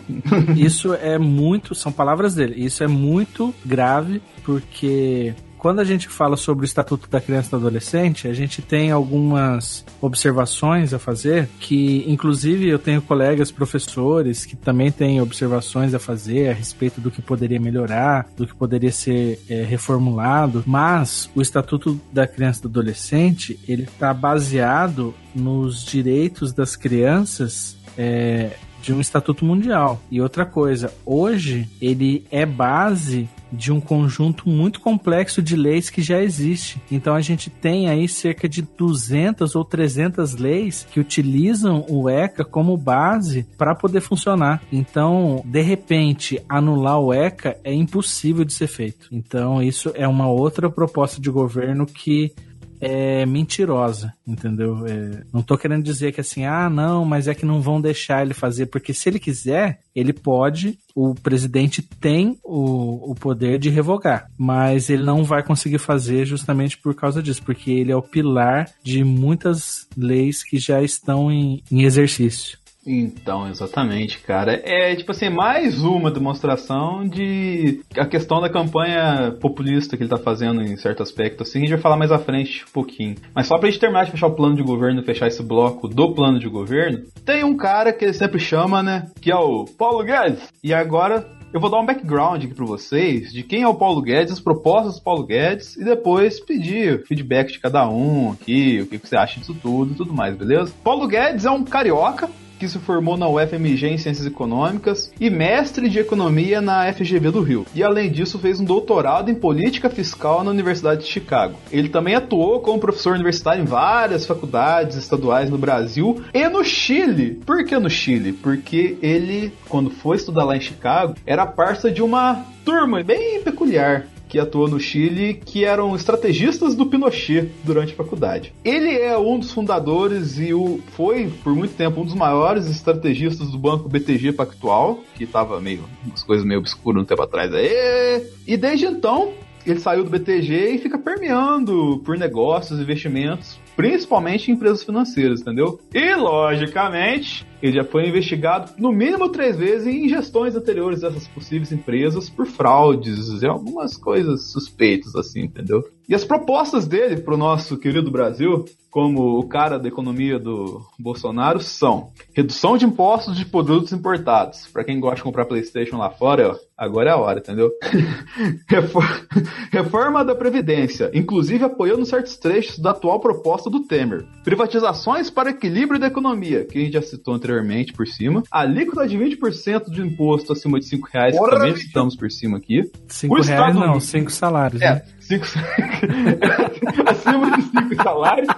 Isso é muito, são palavras dele, isso é muito grave, porque quando a gente fala sobre o Estatuto da Criança e do Adolescente, a gente tem algumas observações a fazer, que inclusive eu tenho colegas professores que também têm observações a fazer a respeito do que poderia melhorar, do que poderia ser é, reformulado, mas o Estatuto da Criança e do Adolescente, ele está baseado nos direitos das crianças é, de um estatuto mundial. E outra coisa, hoje ele é base de um conjunto muito complexo de leis que já existe. Então a gente tem aí cerca de 200 ou 300 leis que utilizam o ECA como base para poder funcionar. Então, de repente, anular o ECA é impossível de ser feito. Então, isso é uma outra proposta de governo que é mentirosa, entendeu? É, não tô querendo dizer que assim, ah, não, mas é que não vão deixar ele fazer, porque se ele quiser, ele pode, o presidente tem o, o poder de revogar, mas ele não vai conseguir fazer justamente por causa disso, porque ele é o pilar de muitas leis que já estão em, em exercício. Então, exatamente, cara. É, tipo assim, mais uma demonstração de a questão da campanha populista que ele tá fazendo em certo aspecto, assim, a gente vai falar mais à frente um pouquinho. Mas só pra gente terminar de fechar o plano de governo, fechar esse bloco do plano de governo, tem um cara que ele sempre chama, né, que é o Paulo Guedes. E agora eu vou dar um background aqui para vocês de quem é o Paulo Guedes, as propostas do Paulo Guedes e depois pedir feedback de cada um aqui, o que você acha disso tudo e tudo mais, beleza? Paulo Guedes é um carioca que se formou na UFMG em Ciências Econômicas e mestre de Economia na FGV do Rio. E além disso, fez um doutorado em Política Fiscal na Universidade de Chicago. Ele também atuou como professor universitário em várias faculdades estaduais no Brasil e no Chile. Por que no Chile? Porque ele, quando foi estudar lá em Chicago, era parça de uma turma bem peculiar que atuou no Chile, que eram estrategistas do Pinochet durante a faculdade. Ele é um dos fundadores e o, foi, por muito tempo, um dos maiores estrategistas do banco BTG Pactual, que estava meio, umas coisas meio obscuras um tempo atrás aí. E desde então, ele saiu do BTG e fica permeando por negócios, investimentos, principalmente em empresas financeiras, entendeu? E, logicamente, ele já foi investigado no mínimo três vezes em gestões anteriores dessas possíveis empresas por fraudes e algumas coisas suspeitas, assim, entendeu? E as propostas dele para o nosso querido Brasil, como o cara da economia do Bolsonaro, são redução de impostos de produtos importados. Para quem gosta de comprar PlayStation lá fora, ó, agora é a hora, entendeu? Reforma da Previdência, inclusive apoiando certos trechos da atual proposta do Temer. Privatizações para equilíbrio da economia, que a gente já citou anteriormente anteriormente por cima. Alíquota de 20% de imposto acima de 5 reais, Porra, também estamos por cima aqui. 5 reais não, 5 salários. É, 5 acima de 5 salários.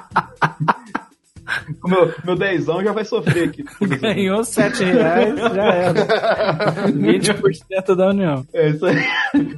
O meu, meu dezão já vai sofrer aqui. Ganhou 7 reais, já era. 20% da União. É isso aí.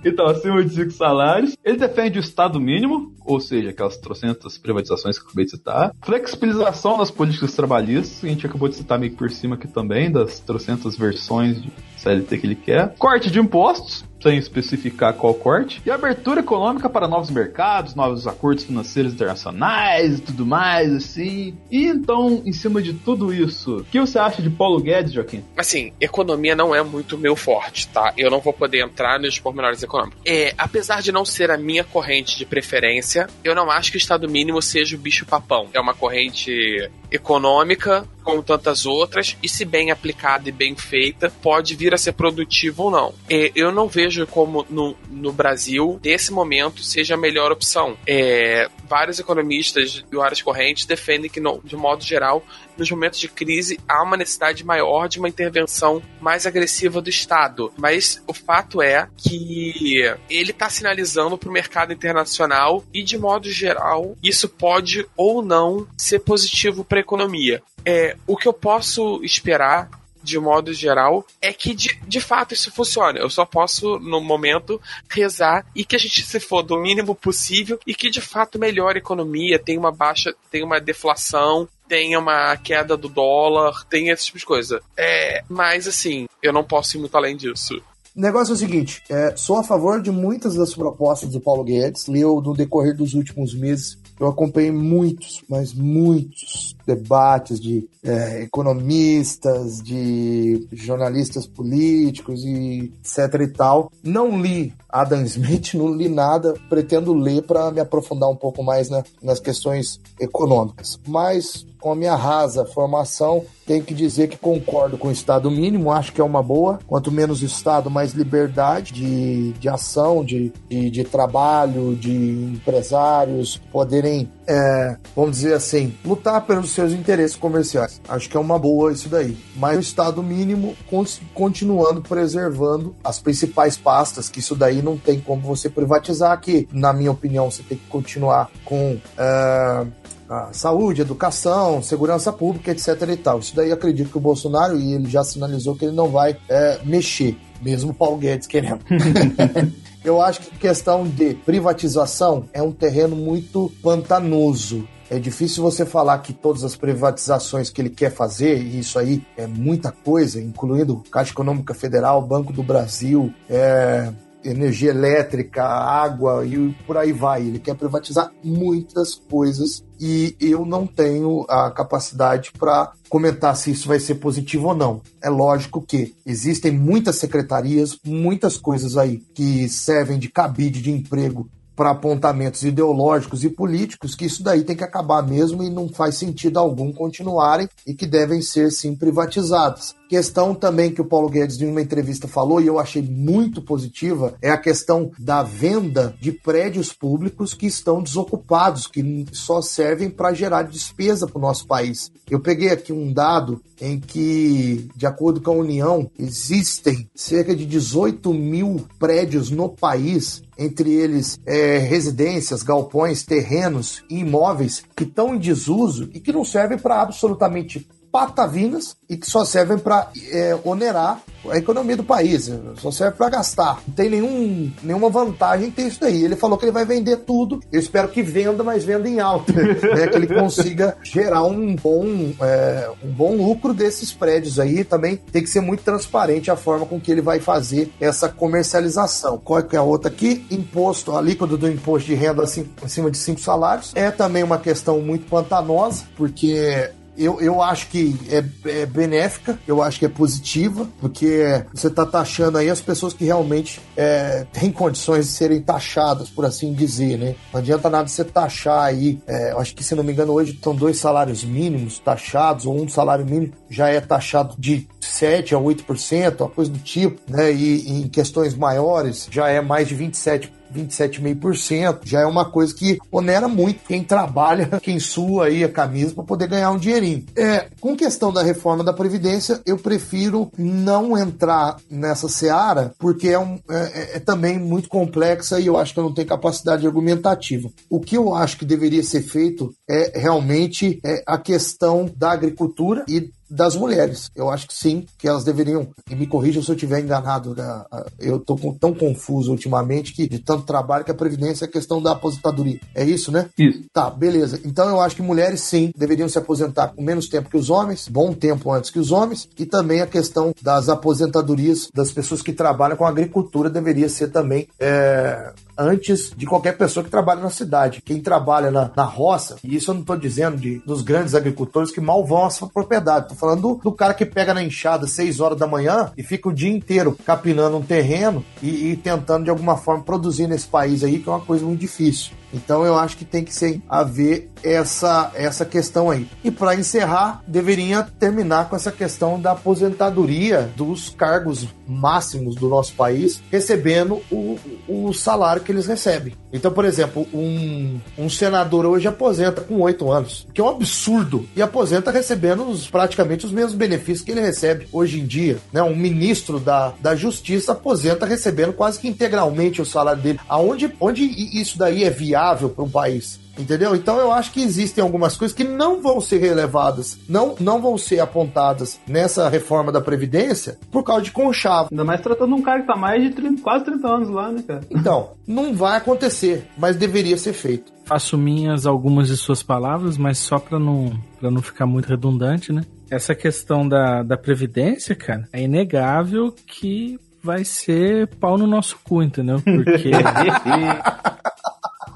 Então, acima de 5 salários. Ele defende o Estado mínimo, ou seja, aquelas trocentas privatizações que eu acabei de citar. Flexibilização das políticas trabalhistas, a gente acabou de citar meio por cima aqui também, das trocentas versões de CLT que ele quer. Corte de impostos, sem especificar qual corte, e abertura econômica para novos mercados, novos acordos financeiros internacionais e tudo mais, assim. E então, em cima de tudo isso, o que você acha de Paulo Guedes, Joaquim? Assim, economia não é muito meu forte, tá? Eu não vou poder entrar nos pormenores econômicos. É, apesar de não ser a minha corrente de preferência, eu não acho que o Estado mínimo seja o bicho papão. É uma corrente econômica como tantas outras, e se bem aplicada e bem feita, pode vir a ser produtivo ou não. É, eu não vejo como no, no Brasil, nesse momento, seja a melhor opção. É, vários economistas e áreas correntes defendem que, de modo geral, nos momentos de crise há uma necessidade maior de uma intervenção mais agressiva do Estado. Mas o fato é que ele está sinalizando para o mercado internacional e, de modo geral, isso pode ou não ser positivo para a economia. É, o que eu posso esperar de modo geral, é que de, de fato isso funcione. Eu só posso, no momento, rezar e que a gente se for do mínimo possível e que de fato melhore a economia, tenha uma baixa, tenha uma deflação, tenha uma queda do dólar, tenha esse tipo de coisa. É, mas assim, eu não posso ir muito além disso. O negócio é o seguinte: é, sou a favor de muitas das propostas do Paulo Guedes. Leu no decorrer dos últimos meses. Eu acompanhei muitos, mas muitos debates de é, economistas, de jornalistas políticos e etc e tal. Não li Adam Smith, não li nada, pretendo ler para me aprofundar um pouco mais na, nas questões econômicas. Mas com a minha rasa formação, tenho que dizer que concordo com o Estado mínimo, acho que é uma boa. Quanto menos Estado, mais liberdade de, de ação, de, de, de trabalho, de empresários poderem, é, vamos dizer assim, lutar pelos seus interesses comerciais. Acho que é uma boa isso daí. Mas o Estado mínimo continuando preservando as principais pastas, que isso daí não tem como você privatizar, que, na minha opinião, você tem que continuar com. É, saúde, educação, segurança pública, etc. e tal. Isso daí acredito que o Bolsonaro, e ele já sinalizou que ele não vai é, mexer, mesmo o Paulo Guedes querendo. Eu acho que questão de privatização é um terreno muito pantanoso. É difícil você falar que todas as privatizações que ele quer fazer, e isso aí é muita coisa, incluindo Caixa Econômica Federal, Banco do Brasil, é, energia elétrica, água e por aí vai. Ele quer privatizar muitas coisas e eu não tenho a capacidade para comentar se isso vai ser positivo ou não. É lógico que existem muitas secretarias, muitas coisas aí que servem de cabide de emprego para apontamentos ideológicos e políticos, que isso daí tem que acabar mesmo e não faz sentido algum continuarem e que devem ser sim privatizadas. Questão também que o Paulo Guedes em uma entrevista falou e eu achei muito positiva é a questão da venda de prédios públicos que estão desocupados, que só servem para gerar despesa para o nosso país. Eu peguei aqui um dado em que, de acordo com a União, existem cerca de 18 mil prédios no país entre eles é, residências, galpões, terrenos e imóveis que estão em desuso e que não servem para absolutamente patavinas e que só servem para é, onerar a economia do país, só serve para gastar. Não tem nenhum, nenhuma vantagem ter isso daí. Ele falou que ele vai vender tudo. Eu espero que venda, mas venda em alta, né? que ele consiga gerar um bom, é, um bom lucro desses prédios aí. Também tem que ser muito transparente a forma com que ele vai fazer essa comercialização. Qual é, é a outra aqui? Imposto, a líquida do imposto de renda acima de cinco salários. É também uma questão muito pantanosa, porque eu, eu acho que é, é, benéfica, eu acho que é positiva, porque você está taxando aí as pessoas que realmente é, têm condições de serem taxadas, por assim dizer, né? Não adianta nada você taxar aí, é, acho que se não me engano hoje estão dois salários mínimos taxados, ou um salário mínimo já é taxado de 7 a 8%, uma coisa do tipo, né? E, e em questões maiores já é mais de 27%. 27,5%, já é uma coisa que onera muito quem trabalha, quem sua aí a camisa para poder ganhar um dinheirinho. É, com questão da reforma da Previdência, eu prefiro não entrar nessa seara, porque é, um, é, é, é também muito complexa e eu acho que eu não tenho capacidade argumentativa. O que eu acho que deveria ser feito é realmente é a questão da agricultura e das mulheres. Eu acho que sim, que elas deveriam, e me corrijam se eu estiver enganado, né? eu estou tão confuso ultimamente que de tanto trabalho que a previdência é questão da aposentadoria. É isso, né? Isso. Tá, beleza. Então eu acho que mulheres sim deveriam se aposentar com menos tempo que os homens, bom tempo antes que os homens, e também a questão das aposentadorias das pessoas que trabalham com agricultura deveria ser também é, antes de qualquer pessoa que trabalha na cidade. Quem trabalha na, na roça, e isso eu não estou dizendo de, dos grandes agricultores que mal vão à sua propriedade, estou falando do, do, cara que pega na enxada 6 horas da manhã e fica o dia inteiro capinando um terreno e, e tentando de alguma forma produzir nesse país aí, que é uma coisa muito difícil. Então eu acho que tem que ser, haver essa, essa questão aí. E para encerrar, deveria terminar com essa questão da aposentadoria dos cargos máximos do nosso país, recebendo o, o salário que eles recebem. Então, por exemplo, um, um senador hoje aposenta com oito anos, que é um absurdo, e aposenta recebendo os, praticamente os mesmos benefícios que ele recebe hoje em dia. Né? Um ministro da, da Justiça aposenta recebendo quase que integralmente o salário dele. Aonde onde isso daí é viável para um país? Entendeu? Então eu acho que existem algumas coisas que não vão ser relevadas, não, não vão ser apontadas nessa reforma da Previdência por causa de conchavo. Ainda mais tratando um cara que tá mais de 30, quase 30 anos lá, né, cara? Então, não vai acontecer, mas deveria ser feito. Faço minhas algumas de suas palavras, mas só para não, pra não ficar muito redundante, né? Essa questão da, da Previdência, cara, é inegável que vai ser pau no nosso cu, entendeu? Porque.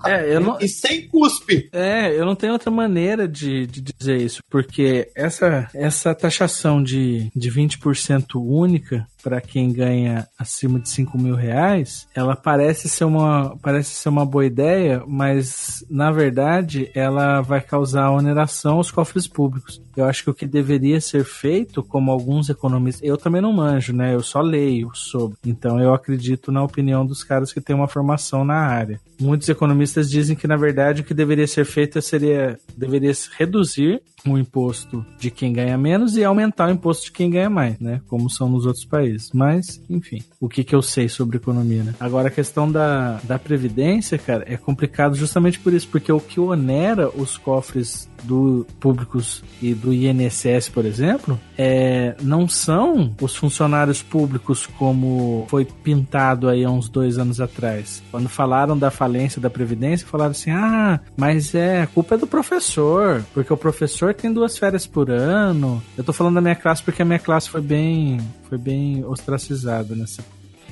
É, eu não... E sem cuspe. É, eu não tenho outra maneira de, de dizer isso, porque essa, essa taxação de, de 20% única para quem ganha acima de 5 mil reais, ela parece ser, uma, parece ser uma boa ideia, mas na verdade ela vai causar oneração aos cofres públicos. Eu acho que o que deveria ser feito, como alguns economistas, eu também não manjo, né? Eu só leio sobre. Então eu acredito na opinião dos caras que têm uma formação na área. Muitos economistas dizem que na verdade o que deveria ser feito seria deveria reduzir o imposto de quem ganha menos e aumentar o imposto de quem ganha mais, né? Como são nos outros países. Mas, enfim, o que, que eu sei sobre economia, né? Agora, a questão da, da previdência, cara, é complicado justamente por isso, porque o que onera os cofres do públicos e do INSS, por exemplo, é, não são os funcionários públicos como foi pintado aí há uns dois anos atrás. Quando falaram da falência da Previdência, falaram assim: ah, mas é, a culpa é do professor, porque o professor tem duas férias por ano. Eu tô falando da minha classe porque a minha classe foi bem, foi bem ostracizada nessa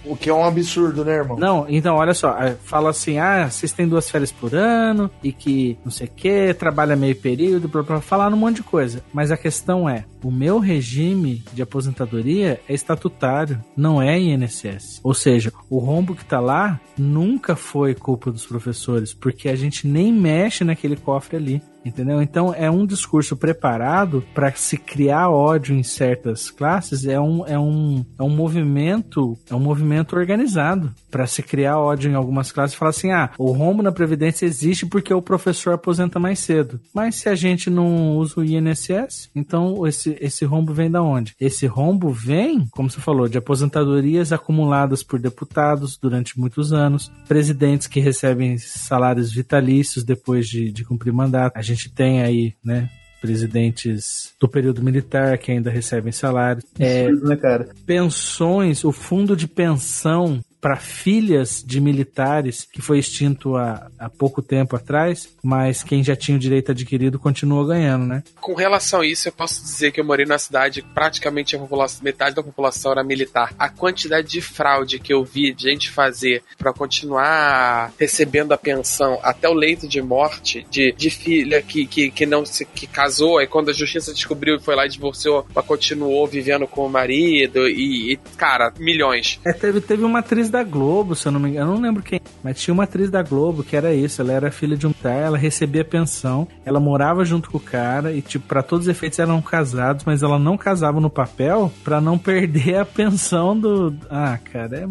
o que é um absurdo, né, irmão? Não, então, olha só. Fala assim, ah, vocês têm duas férias por ano e que não sei o que, trabalha meio período, pra, pra falar um monte de coisa. Mas a questão é, o meu regime de aposentadoria é estatutário, não é INSS. Ou seja, o rombo que tá lá nunca foi culpa dos professores, porque a gente nem mexe naquele cofre ali entendeu? Então é um discurso preparado para se criar ódio em certas classes, é um, é um, é um movimento, é um movimento organizado para se criar ódio em algumas classes falar assim: "Ah, o rombo na previdência existe porque o professor aposenta mais cedo". Mas se a gente não usa o INSS, então esse esse rombo vem da onde? Esse rombo vem, como você falou, de aposentadorias acumuladas por deputados durante muitos anos, presidentes que recebem salários vitalícios depois de, de cumprir mandato. A gente gente tem aí, né, presidentes do período militar que ainda recebem salários. É, né, cara? Pensões, o fundo de pensão para filhas de militares, que foi extinto há, há pouco tempo atrás, mas quem já tinha o direito adquirido continua ganhando, né? Com relação a isso, eu posso dizer que eu morei numa cidade praticamente a população, metade da população era militar. A quantidade de fraude que eu vi de gente fazer para continuar recebendo a pensão até o leito de morte de, de filha que, que, que não se que casou, aí quando a justiça descobriu e foi lá e divorciou, mas continuou vivendo com o marido e, e cara, milhões. É, teve, teve uma atriz da Globo, se eu não me engano, eu não lembro quem, mas tinha uma atriz da Globo que era isso, ela era filha de um cara, ela recebia pensão, ela morava junto com o cara e, tipo, para todos os efeitos eram casados, mas ela não casava no papel para não perder a pensão do. Ah, cara, é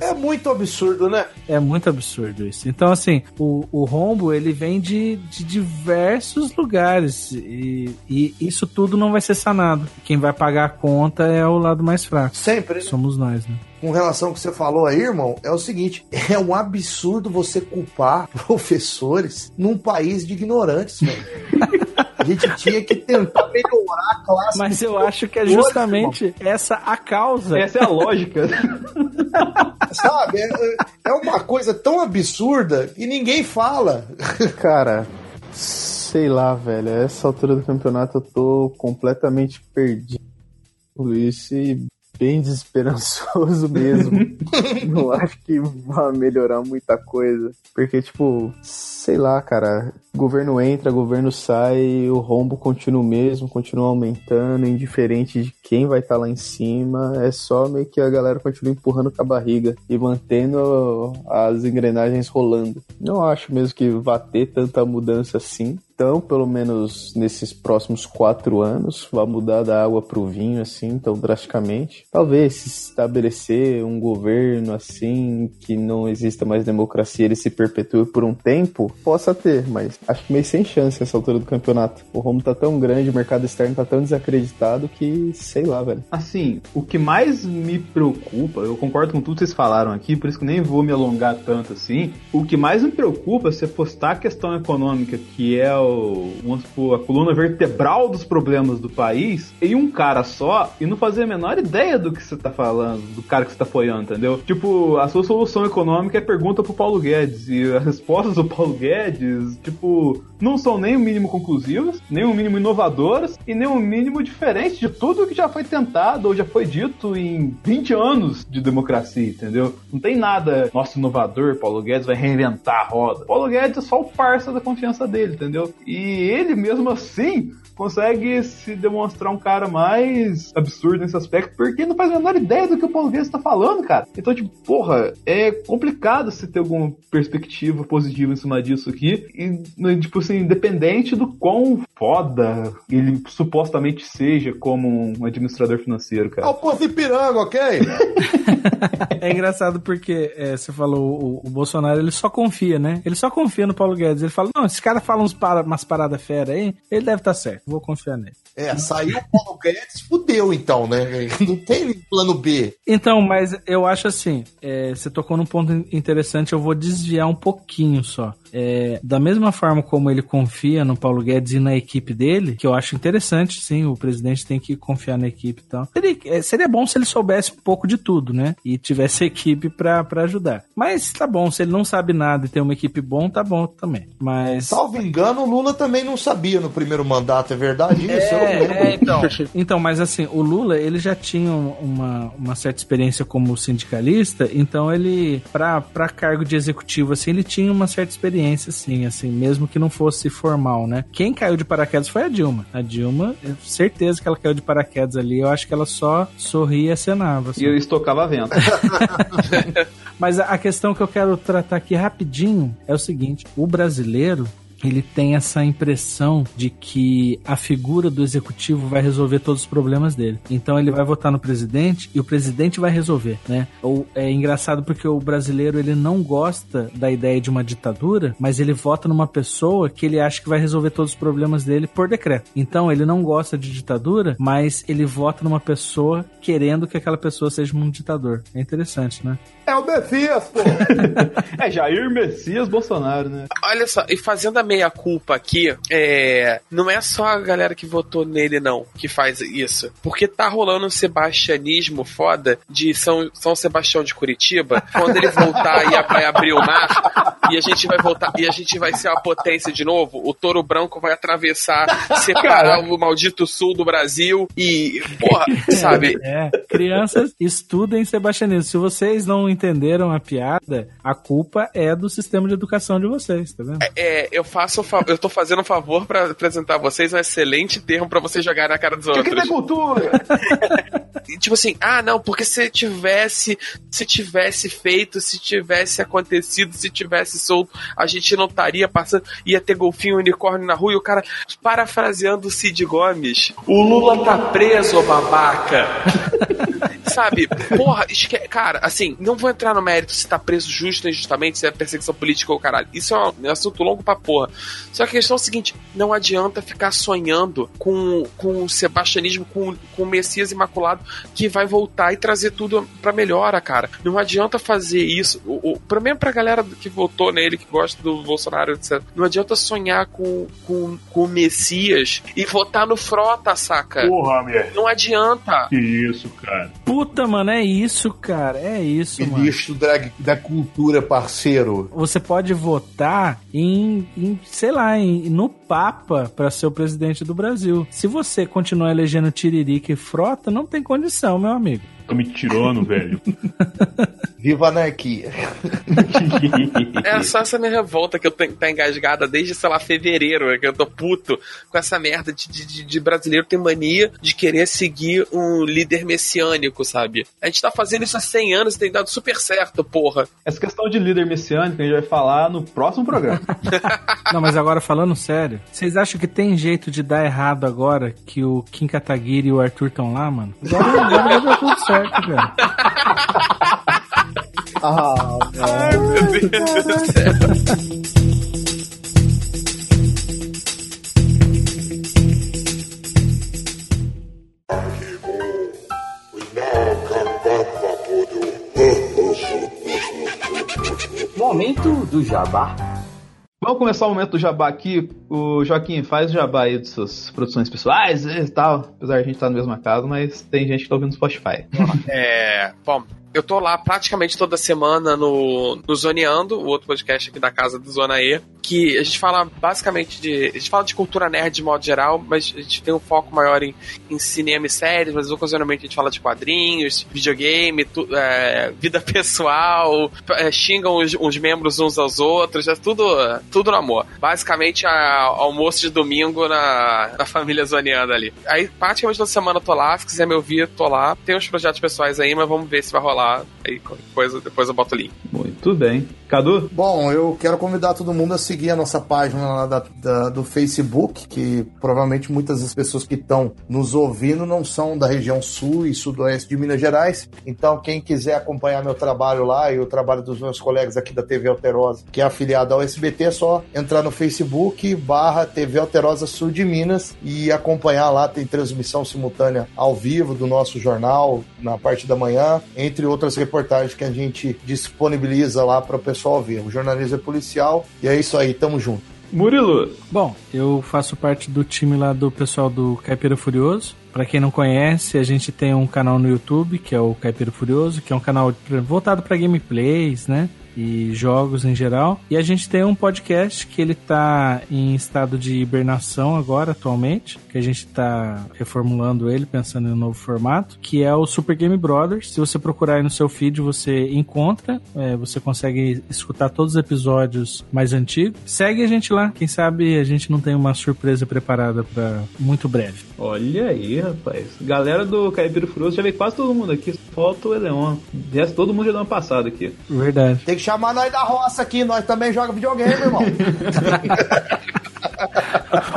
é muito absurdo, né? É muito absurdo isso. Então, assim, o, o rombo, ele vem de, de diversos lugares e, e isso tudo não vai ser sanado. Quem vai pagar a conta é o lado mais fraco. Sempre. Né? Somos nós, né? com relação ao que você falou aí, irmão, é o seguinte: é um absurdo você culpar professores num país de ignorantes, velho. A gente tinha que tentar melhorar a classe. Mas eu acho que é justamente essa a causa. Essa é a lógica. Sabe? É, é uma coisa tão absurda e ninguém fala. Cara, sei lá, velho. A essa altura do campeonato eu tô completamente perdido. Isso e bem desesperançoso mesmo. não acho que vai melhorar muita coisa. Porque, tipo, sei lá, cara. Governo entra, governo sai, o rombo continua o mesmo, continua aumentando, indiferente de quem vai estar tá lá em cima. É só meio que a galera continua empurrando com a barriga e mantendo as engrenagens rolando. Não acho mesmo que vá ter tanta mudança assim então, pelo menos nesses próximos quatro anos, vai mudar da água para o vinho, assim, tão drasticamente. Talvez se estabelecer um governo assim, que não exista mais democracia, ele se perpetue por um tempo, possa ter, mas acho que meio sem chance essa altura do campeonato. O Romo tá tão grande, o mercado externo tá tão desacreditado que, sei lá, velho. Assim, o que mais me preocupa, eu concordo com tudo que vocês falaram aqui, por isso que nem vou me alongar tanto assim. O que mais me preocupa é você postar a questão econômica, que é vamos supor, a coluna vertebral dos problemas do país em um cara só e não fazer a menor ideia do que você tá falando, do cara que você tá apoiando, entendeu? Tipo, a sua solução econômica é pergunta pro Paulo Guedes e as respostas do Paulo Guedes, tipo, não são nem o mínimo conclusivas, nem o mínimo inovadoras e nem o mínimo diferente de tudo que já foi tentado ou já foi dito em 20 anos de democracia, entendeu? Não tem nada, nosso inovador, Paulo Guedes vai reinventar a roda. Paulo Guedes é só o parça da confiança dele, entendeu? E ele, mesmo assim, consegue se demonstrar um cara mais absurdo nesse aspecto, porque não faz a menor ideia do que o Paulo Guedes tá falando, cara. Então, tipo, porra, é complicado se ter alguma perspectiva positiva em cima disso aqui. E, tipo assim, independente do quão foda ele supostamente seja como um administrador financeiro, cara. É o povo Ipiranga, ok? é engraçado porque é, você falou, o, o, Bolsonaro ele só confia, né? Ele só confia no Paulo Guedes. Ele fala: não, esse cara fala uns para, umas paradas fera aí, ele deve estar tá certo, vou confiar nele. É, saiu o Paulo Guedes, fudeu então, né? Não tem plano B. Então, mas eu acho assim: é, você tocou num ponto interessante, eu vou desviar um pouquinho só. É, da mesma forma como ele confia no Paulo Guedes e na equipe dele, que eu acho interessante, sim, o presidente tem que confiar na equipe e tal. Seria, é, seria bom se ele soubesse um pouco de tudo, né? E tivesse equipe para ajudar. Mas tá bom, se ele não sabe nada e tem uma equipe bom, tá bom também. Mas. Salvo engano, o Lula também não sabia no primeiro mandato, é verdade isso? É, é, então. então, mas assim, o Lula, ele já tinha uma, uma certa experiência como sindicalista, então ele, para cargo de executivo, assim, ele tinha uma certa experiência, assim, assim, mesmo que não fosse formal, né? Quem caiu de paraquedas foi a Dilma. A Dilma, certeza que ela caiu de paraquedas ali, eu acho que ela só sorria e acenava. Assim. E eu estocava vento. Mas a questão que eu quero tratar aqui rapidinho é o seguinte: o brasileiro ele tem essa impressão de que a figura do executivo vai resolver todos os problemas dele. Então ele vai votar no presidente e o presidente vai resolver, né? Ou é engraçado porque o brasileiro ele não gosta da ideia de uma ditadura, mas ele vota numa pessoa que ele acha que vai resolver todos os problemas dele por decreto. Então ele não gosta de ditadura, mas ele vota numa pessoa querendo que aquela pessoa seja um ditador. É interessante, né? É o Messias, pô! é Jair Messias Bolsonaro, né? Olha só, e fazendo a meia-culpa aqui, é, não é só a galera que votou nele, não, que faz isso. Porque tá rolando um sebastianismo foda de São, São Sebastião de Curitiba, quando ele voltar e abrir o mar, e a gente vai voltar, e a gente vai ser uma potência de novo, o touro branco vai atravessar, separar o maldito sul do Brasil e, porra, sabe? É, crianças, estudem sebastianismo. Se vocês não entenderam a piada, a culpa é do sistema de educação de vocês, tá vendo? É, eu faço eu tô fazendo um favor para apresentar a vocês um excelente termo para vocês jogarem na cara dos outros. Que que cultura? tipo assim, ah, não, porque se tivesse, se tivesse feito, se tivesse acontecido, se tivesse solto, a gente não estaria passando, ia ter golfinho unicórnio na rua e o cara parafraseando o Cid Gomes. O Lula tá preso, babaca. Sabe, porra, esque... cara, assim, não vou entrar no mérito se tá preso justo ou injustamente, se é perseguição política ou caralho. Isso é um assunto longo pra porra. Só que a questão é a seguinte: não adianta ficar sonhando com, com o sebastianismo, com, com o Messias Imaculado que vai voltar e trazer tudo pra melhora, cara. Não adianta fazer isso. O, o, pra mesmo pra galera que votou nele, que gosta do Bolsonaro, etc. Não adianta sonhar com, com, com o Messias e votar no Frota, saca? Porra, minha. Não adianta. Que isso, cara. Puta, mano, é isso, cara. É isso, Ministro mano. Da, da cultura, parceiro. Você pode votar em, em sei lá, em, no Papa para ser o presidente do Brasil. Se você continuar elegendo Tiririca e Frota, não tem condição, meu amigo. Tô me tirando, velho. Viva a anarquia. é só essa minha revolta que eu tenho tá engasgada desde, sei lá, fevereiro, que eu tô puto com essa merda de, de, de, brasileiro ter mania de querer seguir um líder messiânico, sabe? A gente tá fazendo isso há 100 anos e tem dado super certo, porra. Essa questão de líder messiânico a gente vai falar no próximo programa. Não, mas agora falando sério, vocês acham que tem jeito de dar errado agora que o Kim Kataguiri e o Arthur estão lá, mano? Agora, agora dar tudo certo, cara. Ah, Ai, meu Deus do céu. Momento do Jabá. Vamos começar o momento do jabá aqui. O Joaquim faz o jabá aí de suas produções pessoais e tal. Apesar de a gente estar tá na mesma casa, mas tem gente que tá ouvindo no Spotify. É. Bom, eu tô lá praticamente toda semana no, no Zoneando, o outro podcast aqui da casa do Zona E, que a gente fala basicamente de. A gente fala de cultura nerd de modo geral, mas a gente tem um foco maior em, em cinema e séries, mas ocasionalmente a gente fala de quadrinhos, videogame, tu, é, vida pessoal, é, xingam os, os, membros uns aos outros, é tudo, tudo no amor. Basicamente, a, almoço de domingo na, na família zoneando ali. Aí, praticamente toda semana eu tô lá, se quiser me ouvir, tô lá. Tem uns projetos pessoais aí, mas vamos ver se vai rolar. Aí, depois, depois eu boto o link. Muito bem. Cadu? Bom, eu quero convidar todo mundo a seguir a nossa página lá da, da, do Facebook, que provavelmente muitas das pessoas que estão nos ouvindo não são da região sul e sudoeste de Minas Gerais. Então, quem quiser acompanhar meu trabalho lá e o trabalho dos meus colegas aqui da TV Alterosa, que é afiliada ao SBT, é só entrar no Facebook barra TV Alterosa Sul de Minas e acompanhar lá. Tem transmissão simultânea ao vivo do nosso jornal na parte da manhã, entre outras reportagens que a gente disponibiliza lá para o pessoal ver. O jornalismo é policial e é isso aí, tamo junto. Murilo. Bom, eu faço parte do time lá do pessoal do Caipira Furioso. Para quem não conhece, a gente tem um canal no YouTube que é o Caipira Furioso, que é um canal voltado para gameplays, né? e jogos em geral. E a gente tem um podcast que ele tá em estado de hibernação agora, atualmente, que a gente tá reformulando ele, pensando em um novo formato, que é o Super Game Brothers. Se você procurar aí no seu feed, você encontra, é, você consegue escutar todos os episódios mais antigos. Segue a gente lá, quem sabe a gente não tem uma surpresa preparada para muito breve. Olha aí, rapaz. Galera do Caipira Furioso já veio quase todo mundo aqui, falta o Eleon. O todo mundo já deu uma passada aqui. Verdade. Tem que chamar nós da roça aqui, nós também joga videogame, irmão.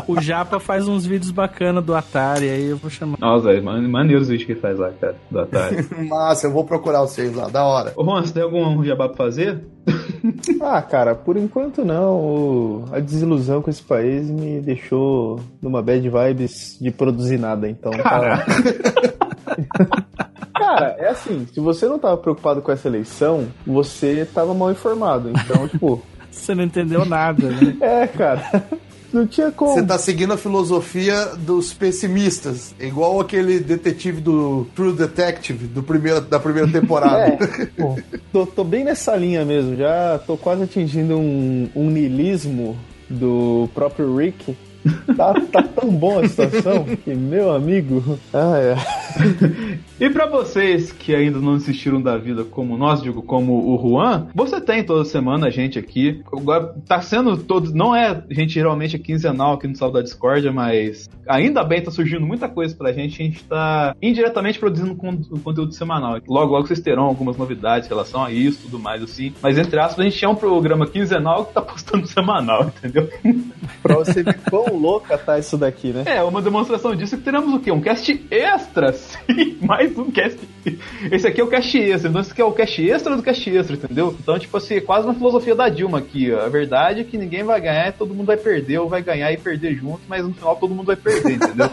o Japa faz uns vídeos bacanas do Atari, aí eu vou chamar. Nossa, é maneiro os vídeos que ele faz lá, cara, do Atari. Massa, eu vou procurar vocês lá, da hora. Ô, Juan, você tem algum jabá pra fazer? ah, cara, por enquanto não. A desilusão com esse país me deixou numa bad vibes de produzir nada, então. Tá... Cara, é assim, se você não tava preocupado com essa eleição, você tava mal informado. Então, tipo. Você não entendeu nada, né? É, cara. Não tinha como. Você tá seguindo a filosofia dos pessimistas, igual aquele detetive do True Detective do primeiro, da primeira temporada. É, pô, tô, tô, bem nessa linha mesmo, já tô quase atingindo um, um niilismo do próprio Rick Tá, tá tão bom a situação que, meu amigo. Ah, é. e para vocês que ainda não assistiram da vida como nós, digo, como o Juan, você tem toda semana a gente aqui. Agora tá sendo todo. Não é gente geralmente é quinzenal aqui no Saldo da Discordia, mas ainda bem tá surgindo muita coisa pra gente. A gente tá indiretamente produzindo conteúdo semanal. Logo, logo vocês terão algumas novidades em relação a isso tudo mais assim. Mas entre aspas, a gente é um programa quinzenal que tá postando semanal, entendeu? pra você ver quão louca tá isso daqui, né? É, uma demonstração disso é que teremos o quê? Um cast extra, sim, mais um cast. Esse aqui é o cast extra, então esse aqui é o cast extra do cast extra, entendeu? Então, tipo assim, é quase uma filosofia da Dilma aqui. A verdade é que ninguém vai ganhar, todo mundo vai perder, ou vai ganhar e perder junto, mas no final todo mundo vai perder, entendeu?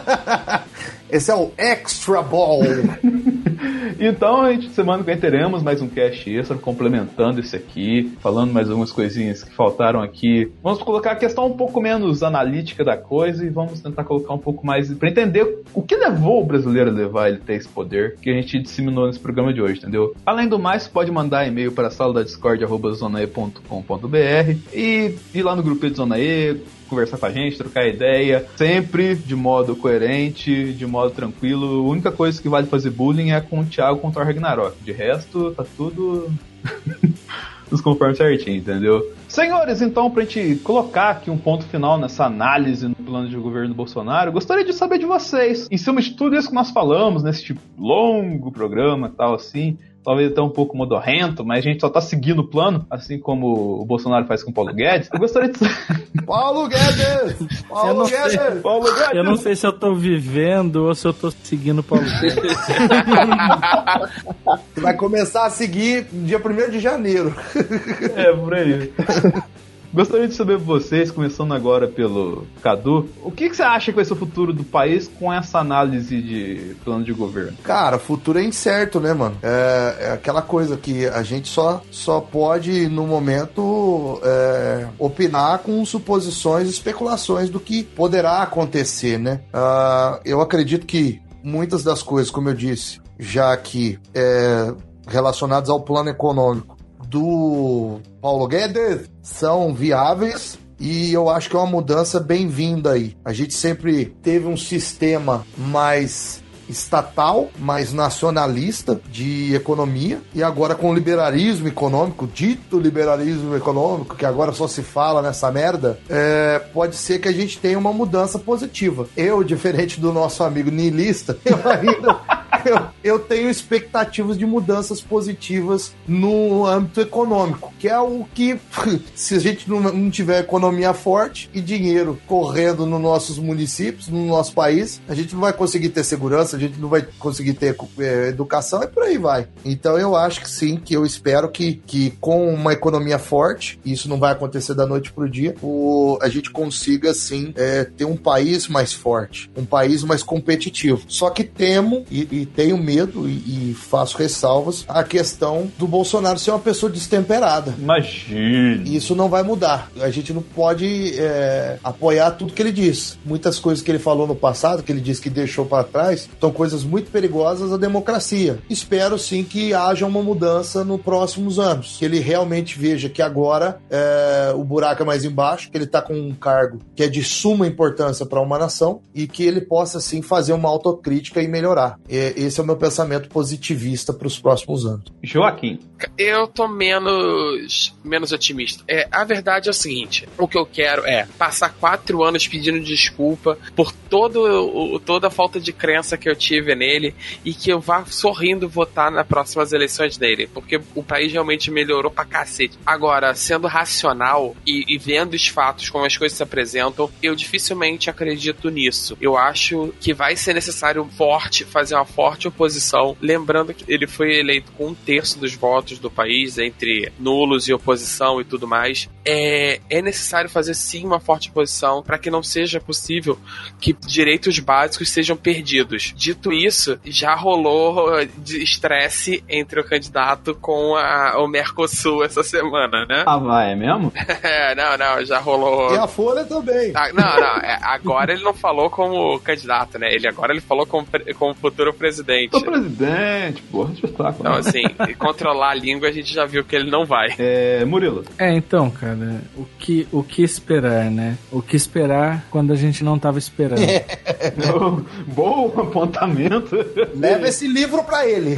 Esse é o Extra Ball. então, a gente, semana que vem teremos mais um cast extra, complementando esse aqui, falando mais algumas coisinhas que faltaram aqui. Vamos colocar a questão um pouco menos analítica da coisa e vamos tentar colocar um pouco mais para entender o que levou o brasileiro a levar ele ter esse poder que a gente disseminou nesse programa de hoje, entendeu? Além do mais, pode mandar e-mail para sala da discord.zonae.com.br e ir lá no grupo de Zona E, conversar com a gente, trocar ideia, sempre de modo coerente, de modo tranquilo. A única coisa que vale fazer bullying é com o Thiago contra o Ragnarok. De resto, tá tudo nos conforme certinho, entendeu? Senhores, então, pra gente colocar aqui um ponto final nessa análise no plano de governo do Bolsonaro, gostaria de saber de vocês, em cima de tudo isso que nós falamos, nesse tipo longo programa e tal, assim, talvez até um pouco modorrento, mas a gente só tá seguindo o plano, assim como o Bolsonaro faz com o Paulo Guedes. Eu gostaria de. Paulo Guedes! Paulo Guedes! Sei, Paulo Guedes! Eu não sei se eu tô vivendo ou se eu tô seguindo o Paulo Guedes. Vai começar a seguir dia 1 de janeiro. É, por aí. Gostaria de saber vocês, começando agora pelo Cadu, o que, que, você acha que vai ser o futuro do país com essa análise de plano de governo? Cara, futuro é incerto, né, mano? É, é aquela coisa que a gente só, só pode, no momento, é, opinar com suposições e especulações do que poderá acontecer, né? Uh, eu acredito que muitas das coisas, como eu disse, já que é, relacionadas ao plano econômico, do Paulo Guedes são viáveis e eu acho que é uma mudança bem-vinda aí. A gente sempre teve um sistema mais estatal, mais nacionalista de economia, e agora com o liberalismo econômico, dito liberalismo econômico, que agora só se fala nessa merda, é, pode ser que a gente tenha uma mudança positiva. Eu, diferente do nosso amigo niilista, eu ainda. Eu, eu, tenho expectativas de mudanças positivas no âmbito econômico, que é o que, se a gente não, não tiver economia forte e dinheiro correndo nos nossos municípios, no nosso país, a gente não vai conseguir ter segurança, a gente não vai conseguir ter é, educação e por aí vai. Então eu acho que sim, que eu espero que, que com uma economia forte, isso não vai acontecer da noite pro dia, a gente consiga sim é, ter um país mais forte, um país mais competitivo. Só que temo e, e tenho medo e, e, faço ressalvas a questão do Bolsonaro ser uma pessoa destemperada. Imagina. Isso não vai mudar. A gente não pode é, apoiar tudo que ele diz. Muitas coisas que ele falou no passado, que ele disse que deixou para trás, são coisas muito perigosas à democracia. Espero sim que haja uma mudança nos próximos anos. Que ele realmente veja que agora é, o buraco é mais embaixo, que ele está com um cargo que é de suma importância para uma nação e que ele possa sim fazer uma autocrítica e melhorar. Esse é o meu pensamento positivista para os próximos anos. Joaquim. Eu tô menos, menos otimista. É, a verdade é o seguinte: o que eu quero é passar quatro anos pedindo desculpa por todo, o, toda a falta de crença que eu tive nele e que eu vá sorrindo votar nas próximas eleições dele, porque o país realmente melhorou pra cacete. Agora, sendo racional e, e vendo os fatos como as coisas se apresentam, eu dificilmente acredito nisso. Eu acho que vai ser necessário forte fazer uma forte oposição, lembrando que ele foi eleito com um terço dos votos do país entre nulos e oposição e tudo mais. É, é necessário fazer sim uma forte oposição para que não seja possível que direitos básicos sejam perdidos. Dito isso, já rolou estresse entre o candidato com a, o Mercosul essa semana, né? Ah, vai, é mesmo? é, não, não, já rolou. E a Folha também. Ah, não, não, é, agora ele não falou como candidato, né? Ele agora ele falou como, como futuro presidente. O presidente, porra, espetáculo. Então, assim, controlar a língua a gente já viu que ele não vai. É, Murilo. É, então, cara, o que, o que esperar, né? O que esperar quando a gente não tava esperando. Bom apontamento. Leva esse livro para ele.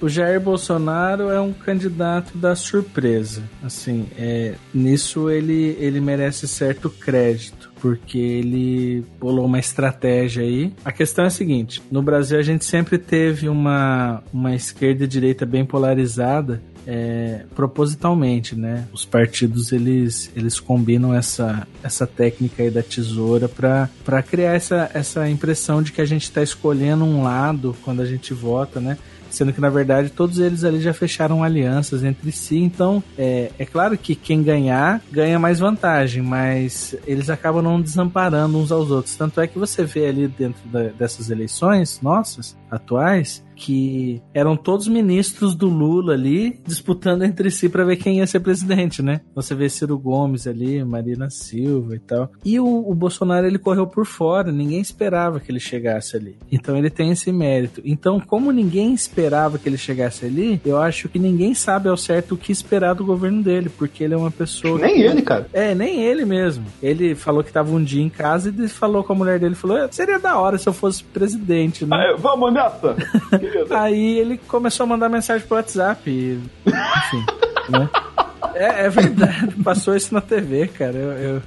o Jair Bolsonaro é um candidato da surpresa. Assim, é, nisso ele, ele merece certo crédito. Porque ele bolou uma estratégia aí. A questão é a seguinte: no Brasil a gente sempre teve uma, uma esquerda e direita bem polarizada, é, propositalmente, né? Os partidos eles, eles combinam essa, essa técnica aí da tesoura para criar essa, essa impressão de que a gente está escolhendo um lado quando a gente vota, né? Sendo que na verdade todos eles ali já fecharam alianças entre si, então é, é claro que quem ganhar ganha mais vantagem, mas eles acabam não desamparando uns aos outros. Tanto é que você vê ali dentro da, dessas eleições nossas atuais que eram todos ministros do Lula ali disputando entre si para ver quem ia ser presidente, né? Você vê Ciro Gomes ali, Marina Silva e tal. E o, o, Bolsonaro ele correu por fora, ninguém esperava que ele chegasse ali. Então ele tem esse mérito. Então, como ninguém esperava que ele chegasse ali, eu acho que ninguém sabe ao certo o que esperar do governo dele, porque ele é uma pessoa. Nem que... ele, cara. É, nem ele mesmo. Ele falou que tava um dia em casa e falou com a mulher dele, falou: seria da hora se eu fosse presidente, né? Ah, vamos nessa! Aí ele começou a mandar mensagem pro WhatsApp. E, enfim, né? É, é, verdade, passou isso na TV, cara. Eu, eu,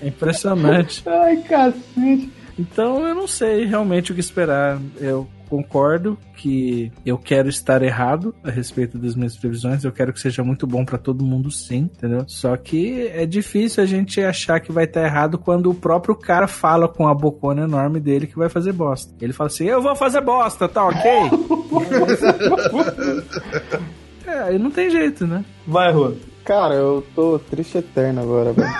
é impressionante. Ai, cacete. Então eu não sei realmente o que esperar. Eu concordo que eu quero estar errado a respeito das minhas previsões. Eu quero que seja muito bom para todo mundo, sim, entendeu? Só que é difícil a gente achar que vai estar errado quando o próprio cara fala com a bocona enorme dele que vai fazer bosta. Ele fala assim: Eu vou fazer bosta, tá ok? é, aí não tem jeito, né? Vai, Rua. Cara, eu tô triste eterno agora, velho.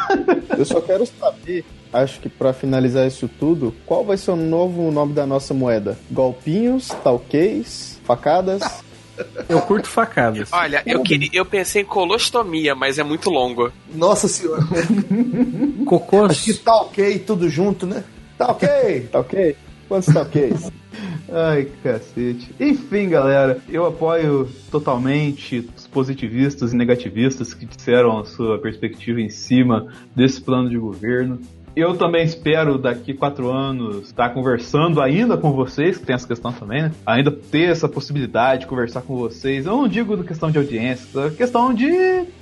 eu só quero saber acho que para finalizar isso tudo, qual vai ser o novo nome da nossa moeda? Golpinhos, talquês, facadas? Eu curto facadas. Olha, eu, queria, eu pensei em colostomia, mas é muito longo. Nossa senhora. Cocôs. Acho que tá ok tudo junto, né? Tá ok. tá ok? Quantos ok? Ai, cacete. Enfim, galera, eu apoio totalmente os positivistas e negativistas que disseram a sua perspectiva em cima desse plano de governo. Eu também espero daqui quatro anos estar conversando ainda com vocês, que tem essa questão também, né? Ainda ter essa possibilidade de conversar com vocês. Eu não digo questão de audiência, é questão de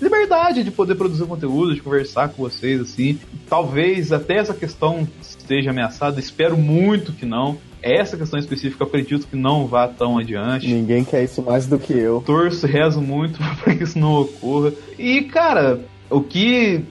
liberdade de poder produzir conteúdo, de conversar com vocês, assim. Talvez até essa questão esteja ameaçada, espero muito que não. Essa questão específica eu acredito que não vá tão adiante. Ninguém quer isso mais do que eu. Torço, rezo muito para que isso não ocorra. E, cara, o que.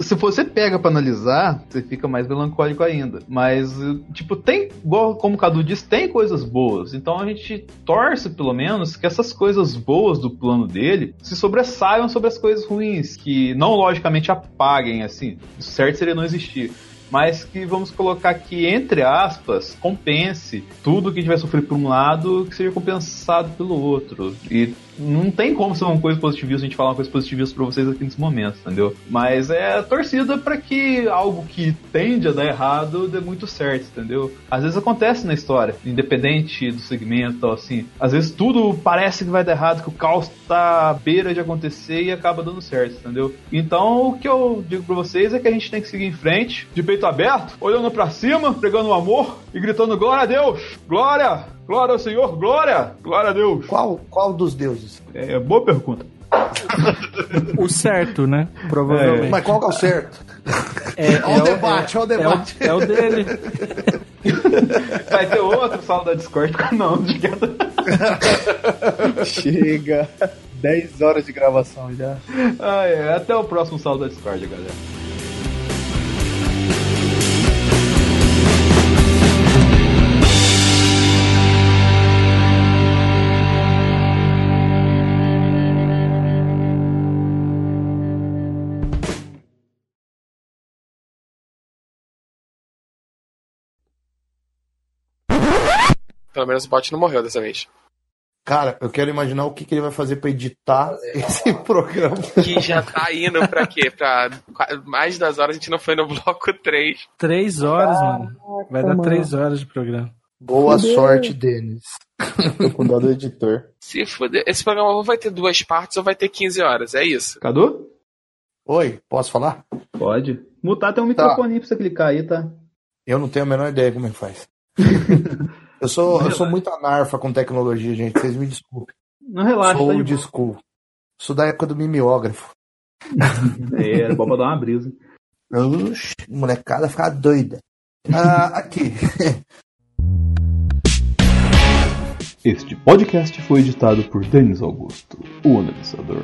Se você pega para analisar, você fica mais melancólico ainda. Mas, tipo, tem, igual como o Cadu disse, tem coisas boas. Então a gente torce, pelo menos, que essas coisas boas do plano dele se sobressaiam sobre as coisas ruins. Que não logicamente apaguem, assim. O certo seria não existir mas que vamos colocar aqui, entre aspas, compense tudo que a gente vai sofrer por um lado, que seja compensado pelo outro. E não tem como ser uma coisa positivista a gente falar uma coisa positivista pra vocês aqui nesse momento, entendeu? Mas é torcida para que algo que tende a dar errado dê muito certo, entendeu? Às vezes acontece na história, independente do segmento, assim. Às vezes tudo parece que vai dar errado, que o caos tá à beira de acontecer e acaba dando certo, entendeu? Então o que eu digo pra vocês é que a gente tem que seguir em frente, de peito aberto, olhando para cima, pregando o amor e gritando glória a Deus! Glória! Glória ao Senhor, glória! Glória a Deus! Qual, qual dos deuses? É, boa pergunta. o certo, né? Provavelmente. É. Mas qual que é o certo? É, olha o debate, olha o debate. É o, é o dele. Vai ter outro sala da Discord com não, de Chega. 10 horas de gravação já. Ah, é. Até o próximo sala da Discord, galera. Pelo menos o bot não morreu dessa vez. Cara, eu quero imaginar o que, que ele vai fazer para editar esse programa. Que já tá indo pra quê? Pra mais das horas a gente não foi no bloco 3. Três horas, ah, mano. Vai dar três horas de programa. Boa Fudeu. sorte, Denis. Tô com dó do editor. Se fuder. Esse programa ou vai ter duas partes ou vai ter 15 horas, é isso. Cadu? Oi, posso falar? Pode. Mutar tem um microfone tá. pra você clicar aí, tá? Eu não tenho a menor ideia como é que faz. Eu sou, eu sou muito anarfa com tecnologia, gente. Vocês me desculpem. Não relaxa. Sou old school. Sou da época do mimeógrafo. é, era bom pra dar uma brisa. Oxi, molecada ficar doida. Ah, aqui. Este podcast foi editado por Denis Augusto, o analisador.